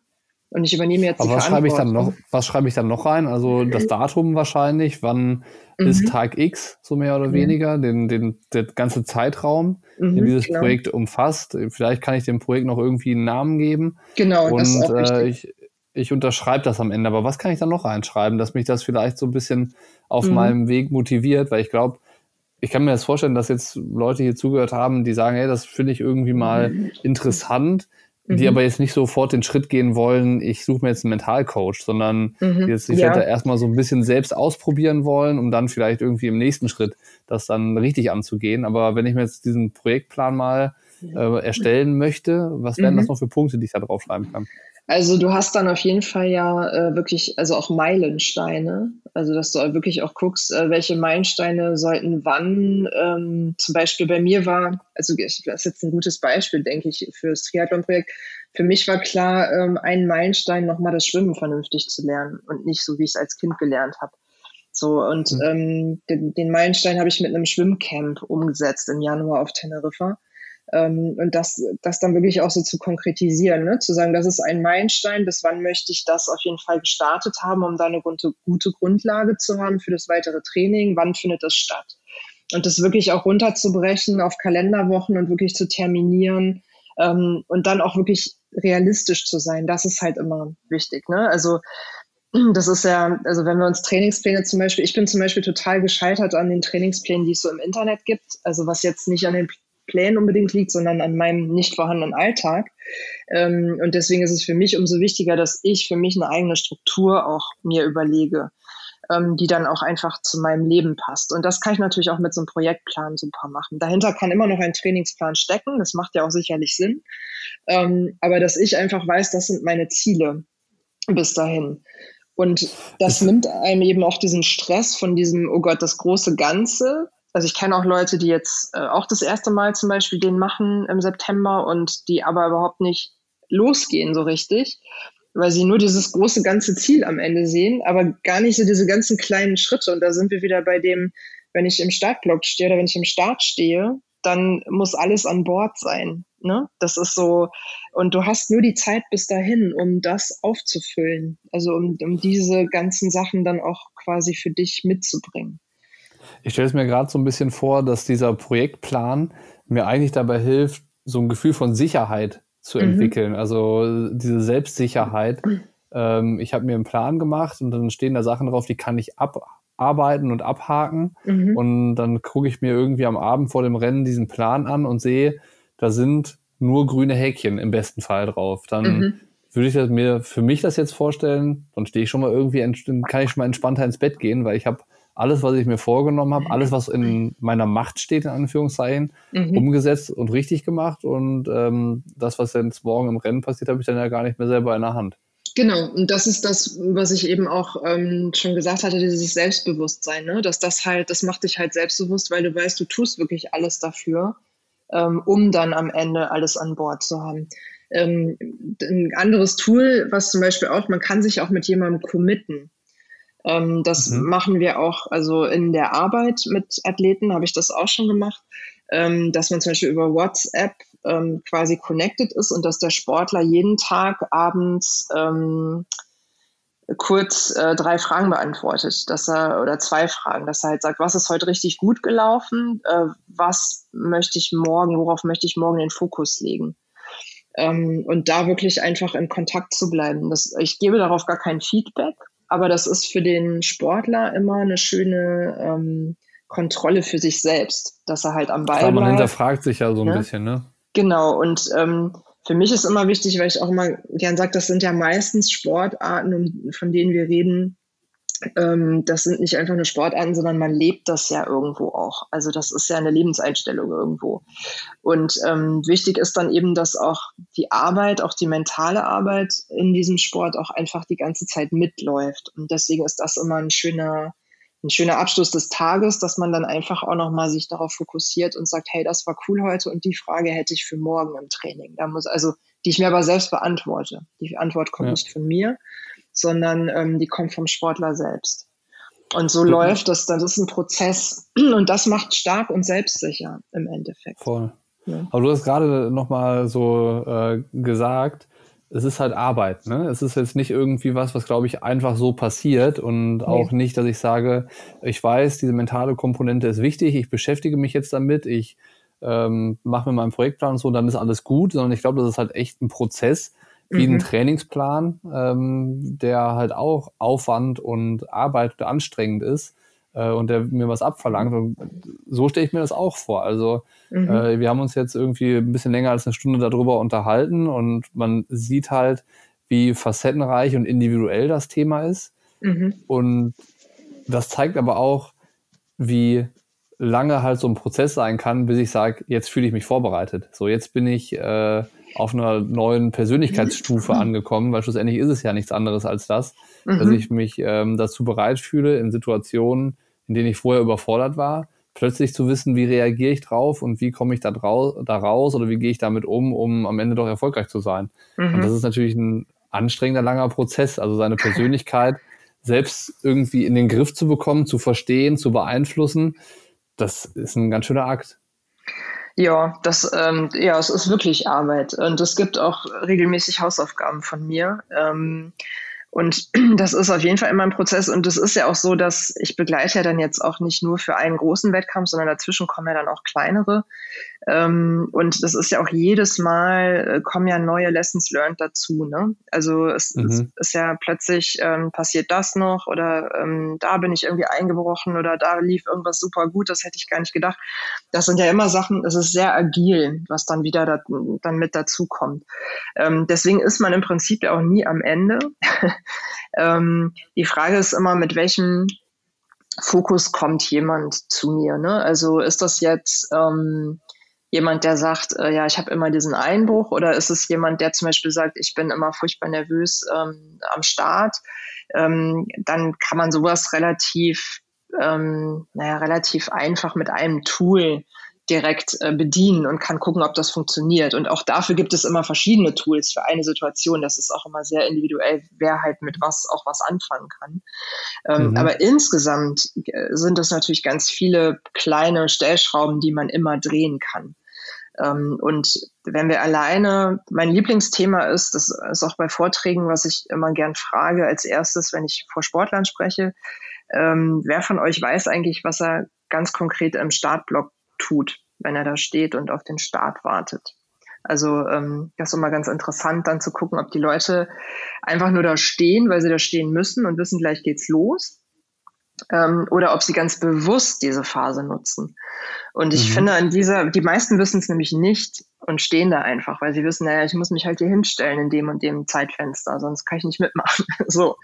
Speaker 2: und ich übernehme jetzt
Speaker 1: Aber die was schreibe ich dann noch? Was schreibe ich dann noch rein? Also das Datum wahrscheinlich, wann mhm. ist Tag X, so mehr oder mhm. weniger, den, den, der ganze Zeitraum, mhm, den dieses genau. Projekt umfasst. Vielleicht kann ich dem Projekt noch irgendwie einen Namen geben.
Speaker 2: Genau, und das ist auch äh,
Speaker 1: ich, ich unterschreibe das am Ende, aber was kann ich da noch reinschreiben, dass mich das vielleicht so ein bisschen auf mhm. meinem Weg motiviert, weil ich glaube, ich kann mir das vorstellen, dass jetzt Leute hier zugehört haben, die sagen, hey, das finde ich irgendwie mal mhm. interessant, die mhm. aber jetzt nicht sofort den Schritt gehen wollen, ich suche mir jetzt einen Mentalcoach, sondern mhm. jetzt sich ja. halt erstmal so ein bisschen selbst ausprobieren wollen, um dann vielleicht irgendwie im nächsten Schritt das dann richtig anzugehen. Aber wenn ich mir jetzt diesen Projektplan mal äh, erstellen möchte, was wären das mhm. noch für Punkte, die ich da draufschreiben kann?
Speaker 2: Also du hast dann auf jeden Fall ja äh, wirklich, also auch Meilensteine. Also dass du wirklich auch guckst, äh, welche Meilensteine sollten wann. Ähm, zum Beispiel bei mir war, also das ist jetzt ein gutes Beispiel, denke ich, für das Triathlon-Projekt. Für mich war klar, ähm, ein Meilenstein nochmal das Schwimmen vernünftig zu lernen und nicht so, wie ich es als Kind gelernt habe. So, und mhm. ähm, den, den Meilenstein habe ich mit einem Schwimmcamp umgesetzt im Januar auf Teneriffa. Ähm, und das, das dann wirklich auch so zu konkretisieren, ne? zu sagen, das ist ein Meilenstein, bis wann möchte ich das auf jeden Fall gestartet haben, um da eine gute, gute Grundlage zu haben für das weitere Training, wann findet das statt. Und das wirklich auch runterzubrechen auf Kalenderwochen und wirklich zu terminieren ähm, und dann auch wirklich realistisch zu sein, das ist halt immer wichtig. Ne? Also das ist ja, also wenn wir uns Trainingspläne zum Beispiel, ich bin zum Beispiel total gescheitert an den Trainingsplänen, die es so im Internet gibt. Also was jetzt nicht an den Plänen unbedingt liegt, sondern an meinem nicht vorhandenen Alltag. Ähm, und deswegen ist es für mich umso wichtiger, dass ich für mich eine eigene Struktur auch mir überlege, ähm, die dann auch einfach zu meinem Leben passt. Und das kann ich natürlich auch mit so einem Projektplan super machen. Dahinter kann immer noch ein Trainingsplan stecken, das macht ja auch sicherlich Sinn. Ähm, aber dass ich einfach weiß, das sind meine Ziele bis dahin. Und das nimmt einem eben auch diesen Stress von diesem, oh Gott, das große Ganze, also ich kenne auch Leute, die jetzt äh, auch das erste Mal zum Beispiel den machen im September und die aber überhaupt nicht losgehen so richtig, weil sie nur dieses große ganze Ziel am Ende sehen, aber gar nicht so diese ganzen kleinen Schritte. Und da sind wir wieder bei dem, wenn ich im Startblock stehe oder wenn ich im Start stehe, dann muss alles an Bord sein. Ne? Das ist so, und du hast nur die Zeit bis dahin, um das aufzufüllen. Also um, um diese ganzen Sachen dann auch quasi für dich mitzubringen.
Speaker 1: Ich stelle es mir gerade so ein bisschen vor, dass dieser Projektplan mir eigentlich dabei hilft, so ein Gefühl von Sicherheit zu mhm. entwickeln. Also diese Selbstsicherheit. Ähm, ich habe mir einen Plan gemacht und dann stehen da Sachen drauf, die kann ich abarbeiten und abhaken. Mhm. Und dann gucke ich mir irgendwie am Abend vor dem Rennen diesen Plan an und sehe, da sind nur grüne Häkchen im besten Fall drauf. Dann mhm. würde ich das mir für mich das jetzt vorstellen, dann stehe ich schon mal irgendwie, kann ich schon mal entspannter ins Bett gehen, weil ich habe alles, was ich mir vorgenommen habe, alles, was in meiner Macht steht, in Anführungszeichen, mhm. umgesetzt und richtig gemacht. Und ähm, das, was jetzt morgen im Rennen passiert, habe ich dann ja gar nicht mehr selber in der Hand.
Speaker 2: Genau, und das ist das, was ich eben auch ähm, schon gesagt hatte, dieses Selbstbewusstsein, ne? dass das halt, das macht dich halt selbstbewusst, weil du weißt, du tust wirklich alles dafür, ähm, um dann am Ende alles an Bord zu haben. Ähm, ein anderes Tool, was zum Beispiel auch, man kann sich auch mit jemandem committen. Ähm, das mhm. machen wir auch, also in der Arbeit mit Athleten habe ich das auch schon gemacht, ähm, dass man zum Beispiel über WhatsApp ähm, quasi connected ist und dass der Sportler jeden Tag abends ähm, kurz äh, drei Fragen beantwortet, dass er oder zwei Fragen, dass er halt sagt, was ist heute richtig gut gelaufen, äh, was möchte ich morgen, worauf möchte ich morgen den Fokus legen. Ähm, und da wirklich einfach in Kontakt zu bleiben. Das, ich gebe darauf gar kein Feedback, aber das ist für den Sportler immer eine schöne ähm, Kontrolle für sich selbst, dass er halt am Ball Klar,
Speaker 1: man hinterfragt sich ja so ein ja? bisschen, ne?
Speaker 2: Genau, und ähm, für mich ist immer wichtig, weil ich auch immer gern sage, das sind ja meistens Sportarten, von denen wir reden, ähm, das sind nicht einfach nur Sportarten, sondern man lebt das ja irgendwo auch. Also das ist ja eine Lebenseinstellung irgendwo. Und ähm, wichtig ist dann eben, dass auch die Arbeit, auch die mentale Arbeit in diesem Sport auch einfach die ganze Zeit mitläuft. Und deswegen ist das immer ein schöner, ein schöner Abschluss des Tages, dass man dann einfach auch nochmal sich darauf fokussiert und sagt, hey, das war cool heute und die Frage hätte ich für morgen im Training. Da muss also, die ich mir aber selbst beantworte. Die Antwort kommt ja. nicht von mir, sondern ähm, die kommt vom Sportler selbst. Und so mhm. läuft das, das ist ein Prozess und das macht stark und selbstsicher im Endeffekt.
Speaker 1: Voll. Ja. Aber du hast gerade nochmal so äh, gesagt, es ist halt Arbeit. Ne? Es ist jetzt nicht irgendwie was, was, glaube ich, einfach so passiert und nee. auch nicht, dass ich sage, ich weiß, diese mentale Komponente ist wichtig, ich beschäftige mich jetzt damit, ich ähm, mache mir meinen Projektplan und so, dann ist alles gut, sondern ich glaube, das ist halt echt ein Prozess, wie mhm. ein Trainingsplan, ähm, der halt auch Aufwand und Arbeit und anstrengend ist äh, und der mir was abverlangt. Und so stelle ich mir das auch vor. Also mhm. äh, wir haben uns jetzt irgendwie ein bisschen länger als eine Stunde darüber unterhalten und man sieht halt, wie facettenreich und individuell das Thema ist. Mhm. Und das zeigt aber auch, wie lange halt so ein Prozess sein kann, bis ich sage, jetzt fühle ich mich vorbereitet. So, jetzt bin ich äh, auf einer neuen Persönlichkeitsstufe angekommen, weil schlussendlich ist es ja nichts anderes als das, mhm. dass ich mich ähm, dazu bereit fühle, in Situationen, in denen ich vorher überfordert war, plötzlich zu wissen, wie reagiere ich drauf und wie komme ich da, da raus oder wie gehe ich damit um, um am Ende doch erfolgreich zu sein. Mhm. Und das ist natürlich ein anstrengender, langer Prozess, also seine Persönlichkeit selbst irgendwie in den Griff zu bekommen, zu verstehen, zu beeinflussen, das ist ein ganz schöner Akt.
Speaker 2: Ja, das, ähm, ja, es ist wirklich Arbeit. Und es gibt auch regelmäßig Hausaufgaben von mir. Ähm, und das ist auf jeden Fall immer ein Prozess. Und es ist ja auch so, dass ich begleite ja dann jetzt auch nicht nur für einen großen Wettkampf, sondern dazwischen kommen ja dann auch kleinere. Ähm, und das ist ja auch jedes Mal, äh, kommen ja neue Lessons learned dazu. Ne? Also es, mhm. es ist ja plötzlich ähm, passiert das noch oder ähm, da bin ich irgendwie eingebrochen oder da lief irgendwas super gut, das hätte ich gar nicht gedacht. Das sind ja immer Sachen, es ist sehr agil, was dann wieder da, dann mit dazu kommt. Ähm, deswegen ist man im Prinzip ja auch nie am Ende. Ähm, die Frage ist immer, mit welchem Fokus kommt jemand zu mir. Ne? Also ist das jetzt ähm, jemand, der sagt, äh, ja, ich habe immer diesen Einbruch, oder ist es jemand, der zum Beispiel sagt, ich bin immer furchtbar nervös ähm, am Start? Ähm, dann kann man sowas relativ, ähm, naja, relativ einfach mit einem Tool direkt äh, bedienen und kann gucken, ob das funktioniert. Und auch dafür gibt es immer verschiedene Tools für eine Situation. Das ist auch immer sehr individuell, wer halt mit was auch was anfangen kann. Ähm, mhm. Aber insgesamt äh, sind es natürlich ganz viele kleine Stellschrauben, die man immer drehen kann. Ähm, und wenn wir alleine, mein Lieblingsthema ist, das ist auch bei Vorträgen, was ich immer gern frage als erstes, wenn ich vor Sportlern spreche, ähm, wer von euch weiß eigentlich, was er ganz konkret im Startblock tut, wenn er da steht und auf den Start wartet. Also ähm, das ist immer ganz interessant, dann zu gucken, ob die Leute einfach nur da stehen, weil sie da stehen müssen und wissen, gleich geht's los. Ähm, oder ob sie ganz bewusst diese Phase nutzen. Und ich mhm. finde, an dieser, die meisten wissen es nämlich nicht und stehen da einfach, weil sie wissen, naja, ich muss mich halt hier hinstellen in dem und dem Zeitfenster, sonst kann ich nicht mitmachen. so.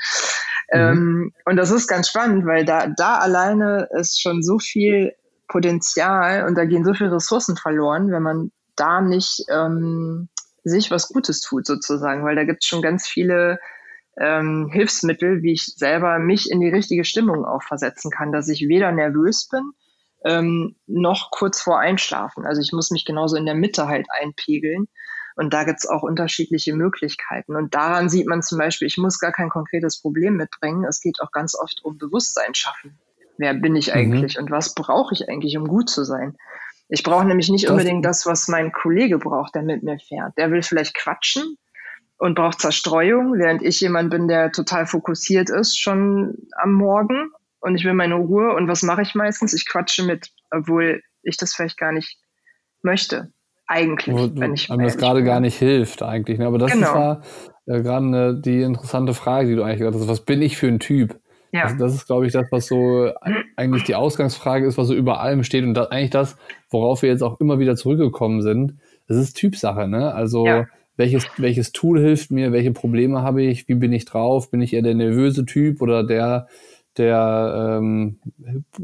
Speaker 2: Mhm. Ähm, und das ist ganz spannend, weil da, da alleine ist schon so viel Potenzial und da gehen so viele Ressourcen verloren, wenn man da nicht ähm, sich was Gutes tut sozusagen, weil da gibt es schon ganz viele ähm, Hilfsmittel, wie ich selber mich in die richtige Stimmung auch versetzen kann, dass ich weder nervös bin, ähm, noch kurz vor Einschlafen. Also ich muss mich genauso in der Mitte halt einpegeln. Und da gibt's auch unterschiedliche Möglichkeiten. Und daran sieht man zum Beispiel, ich muss gar kein konkretes Problem mitbringen. Es geht auch ganz oft um Bewusstsein schaffen. Wer bin ich mhm. eigentlich mhm. und was brauche ich eigentlich, um gut zu sein? Ich brauche nämlich nicht das unbedingt das, was mein Kollege braucht, der mit mir fährt. Der will vielleicht quatschen und braucht Zerstreuung, während ich jemand bin, der total fokussiert ist schon am Morgen und ich will meine Ruhe. Und was mache ich meistens? Ich quatsche mit, obwohl ich das vielleicht gar nicht möchte. Eigentlich, Wo, wenn ich.
Speaker 1: Weil das gerade gar nicht hilft, eigentlich. Ne? Aber das genau. ist ja äh, gerade ne, die interessante Frage, die du eigentlich gesagt hast. Was bin ich für ein Typ? Ja. Also das ist, glaube ich, das, was so eigentlich die Ausgangsfrage ist, was so über allem steht und das, eigentlich das, worauf wir jetzt auch immer wieder zurückgekommen sind. Das ist Typsache, ne? Also ja. Welches, welches Tool hilft mir, welche Probleme habe ich, wie bin ich drauf, bin ich eher der nervöse Typ oder der, der ähm,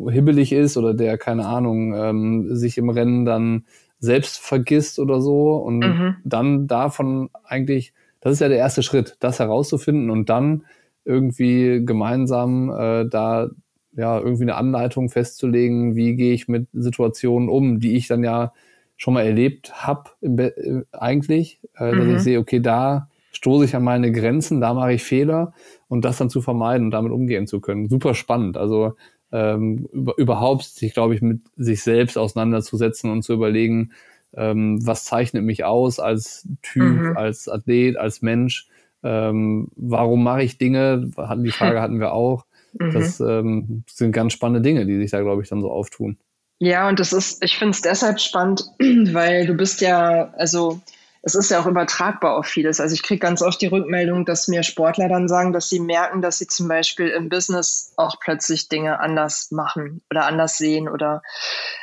Speaker 1: hibbelig ist oder der, keine Ahnung, ähm, sich im Rennen dann selbst vergisst oder so und mhm. dann davon eigentlich, das ist ja der erste Schritt, das herauszufinden und dann irgendwie gemeinsam äh, da ja irgendwie eine Anleitung festzulegen, wie gehe ich mit Situationen um, die ich dann ja schon mal erlebt habe äh, eigentlich, äh, mhm. dass ich mhm. sehe, okay, da stoße ich an meine Grenzen, da mache ich Fehler und das dann zu vermeiden und damit umgehen zu können. Super spannend. Also ähm, über, überhaupt sich, glaube ich, mit sich selbst auseinanderzusetzen und zu überlegen, ähm, was zeichnet mich aus als Typ, mhm. als Athlet, als Mensch ähm, warum mache ich Dinge? Die Frage hatten wir auch. Mhm. Das ähm, sind ganz spannende Dinge, die sich da, glaube ich, dann so auftun.
Speaker 2: Ja, und das ist, ich finde es deshalb spannend, weil du bist ja, also es ist ja auch übertragbar auf vieles. Also ich kriege ganz oft die Rückmeldung, dass mir Sportler dann sagen, dass sie merken, dass sie zum Beispiel im Business auch plötzlich Dinge anders machen oder anders sehen oder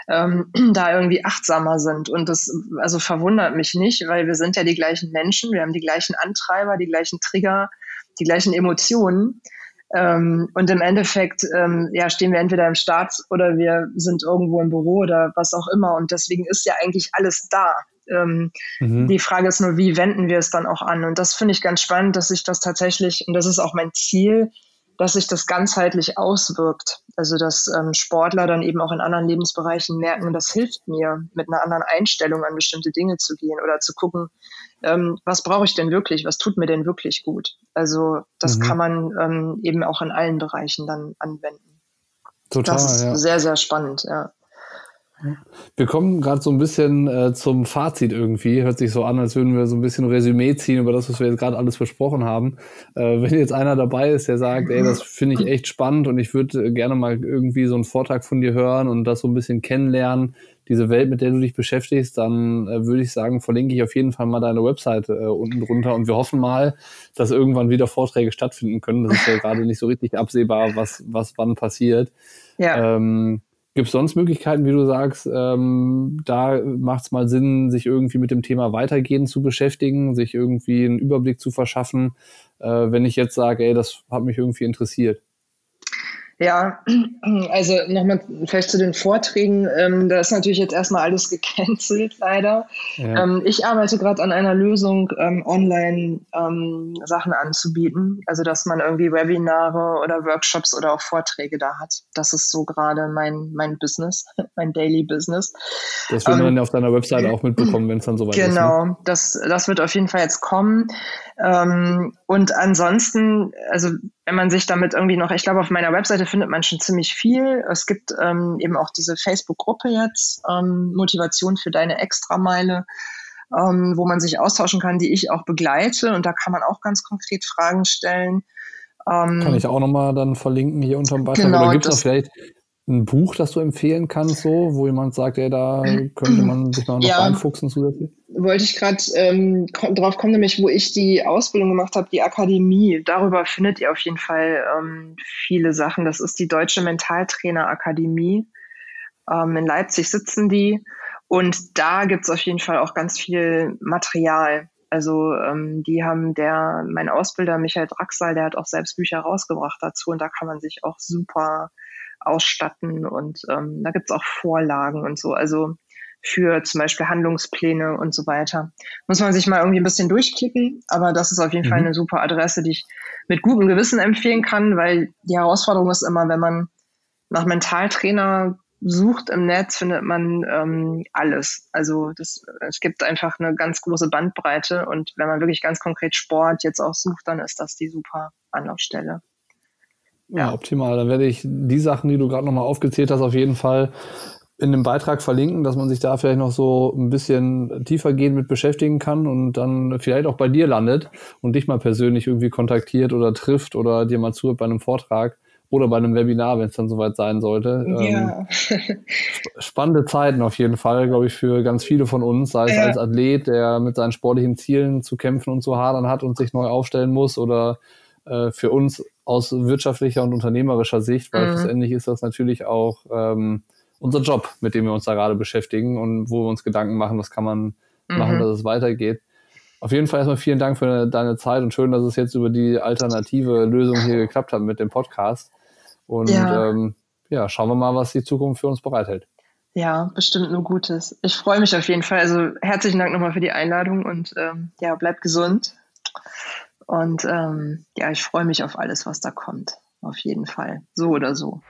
Speaker 2: ähm, da irgendwie achtsamer sind. Und das also verwundert mich nicht, weil wir sind ja die gleichen Menschen, wir haben die gleichen Antreiber, die gleichen Trigger, die gleichen Emotionen. Ähm, und im Endeffekt ähm, ja, stehen wir entweder im Start oder wir sind irgendwo im Büro oder was auch immer. Und deswegen ist ja eigentlich alles da. Ähm, mhm. Die Frage ist nur, wie wenden wir es dann auch an? Und das finde ich ganz spannend, dass sich das tatsächlich, und das ist auch mein Ziel, dass sich das ganzheitlich auswirkt. Also dass ähm, Sportler dann eben auch in anderen Lebensbereichen merken, das hilft mir, mit einer anderen Einstellung an bestimmte Dinge zu gehen oder zu gucken, ähm, was brauche ich denn wirklich, was tut mir denn wirklich gut. Also das mhm. kann man ähm, eben auch in allen Bereichen dann anwenden. Total, das ist ja. sehr, sehr spannend, ja.
Speaker 1: Wir kommen gerade so ein bisschen äh, zum Fazit irgendwie. Hört sich so an, als würden wir so ein bisschen Resümee ziehen über das, was wir jetzt gerade alles besprochen haben. Äh, wenn jetzt einer dabei ist, der sagt, ey, das finde ich echt spannend und ich würde gerne mal irgendwie so einen Vortrag von dir hören und das so ein bisschen kennenlernen, diese Welt, mit der du dich beschäftigst, dann äh, würde ich sagen, verlinke ich auf jeden Fall mal deine Webseite äh, unten drunter und wir hoffen mal, dass irgendwann wieder Vorträge stattfinden können. Das ist ja gerade nicht so richtig absehbar, was, was wann passiert. Ja. Ähm, Gibt es sonst Möglichkeiten, wie du sagst, ähm, da macht es mal Sinn, sich irgendwie mit dem Thema weitergehen zu beschäftigen, sich irgendwie einen Überblick zu verschaffen, äh, wenn ich jetzt sage, ey, das hat mich irgendwie interessiert?
Speaker 2: Ja, also nochmal vielleicht zu den Vorträgen. Ähm, da ist natürlich jetzt erstmal alles gecancelt, leider. Ja. Ähm, ich arbeite gerade an einer Lösung, ähm, online ähm, Sachen anzubieten. Also, dass man irgendwie Webinare oder Workshops oder auch Vorträge da hat. Das ist so gerade mein, mein Business, mein Daily Business.
Speaker 1: Das wird man ähm, auf deiner Website auch mitbekommen, wenn es dann soweit
Speaker 2: genau,
Speaker 1: ist.
Speaker 2: Genau, ne? das, das wird auf jeden Fall jetzt kommen. Ähm, und ansonsten, also wenn man sich damit irgendwie noch, ich glaube, auf meiner Webseite findet man schon ziemlich viel. Es gibt ähm, eben auch diese Facebook-Gruppe jetzt, ähm, Motivation für deine Extrameile, ähm, wo man sich austauschen kann, die ich auch begleite. Und da kann man auch ganz konkret Fragen stellen.
Speaker 1: Ähm, kann ich auch nochmal dann verlinken hier unter dem Beitrag. Genau, Oder gibt es vielleicht ein Buch, das du empfehlen kannst, so, wo jemand sagt, ey, da könnte man sich noch, noch ja, reinfuchsen zusätzlich?
Speaker 2: Wollte ich gerade ähm, drauf kommen, nämlich wo ich die Ausbildung gemacht habe, die Akademie. Darüber findet ihr auf jeden Fall ähm, viele Sachen. Das ist die Deutsche Mentaltrainer Akademie. Ähm, in Leipzig sitzen die. Und da gibt es auf jeden Fall auch ganz viel Material. Also ähm, die haben der, mein Ausbilder Michael Draxal, der hat auch selbst Bücher rausgebracht dazu und da kann man sich auch super ausstatten und ähm, da gibt es auch Vorlagen und so. Also für zum Beispiel Handlungspläne und so weiter. Muss man sich mal irgendwie ein bisschen durchklicken, aber das ist auf jeden mhm. Fall eine super Adresse, die ich mit gutem Gewissen empfehlen kann, weil die Herausforderung ist immer, wenn man nach Mentaltrainer sucht im Netz, findet man ähm, alles. Also das, es gibt einfach eine ganz große Bandbreite und wenn man wirklich ganz konkret Sport jetzt auch sucht, dann ist das die super Anlaufstelle.
Speaker 1: Ja, optimal. Dann werde ich die Sachen, die du gerade nochmal aufgezählt hast, auf jeden Fall in dem Beitrag verlinken, dass man sich da vielleicht noch so ein bisschen tiefer gehen mit beschäftigen kann und dann vielleicht auch bei dir landet und dich mal persönlich irgendwie kontaktiert oder trifft oder dir mal zuhört bei einem Vortrag oder bei einem Webinar, wenn es dann soweit sein sollte. Ja. Ähm, spannende Zeiten auf jeden Fall, glaube ich, für ganz viele von uns, sei es ja. als Athlet, der mit seinen sportlichen Zielen zu kämpfen und zu hadern hat und sich neu aufstellen muss oder äh, für uns aus wirtschaftlicher und unternehmerischer Sicht, weil mhm. schlussendlich ist das natürlich auch ähm, unser Job, mit dem wir uns da gerade beschäftigen und wo wir uns Gedanken machen, was kann man mhm. machen, dass es weitergeht. Auf jeden Fall erstmal vielen Dank für deine Zeit und schön, dass es jetzt über die alternative Lösung hier geklappt hat mit dem Podcast. Und ja, ähm, ja schauen wir mal, was die Zukunft für uns bereithält.
Speaker 2: Ja, bestimmt nur Gutes. Ich freue mich auf jeden Fall. Also herzlichen Dank nochmal für die Einladung und ähm, ja, bleibt gesund. Und ähm, ja, ich freue mich auf alles, was da kommt. Auf jeden Fall. So oder so.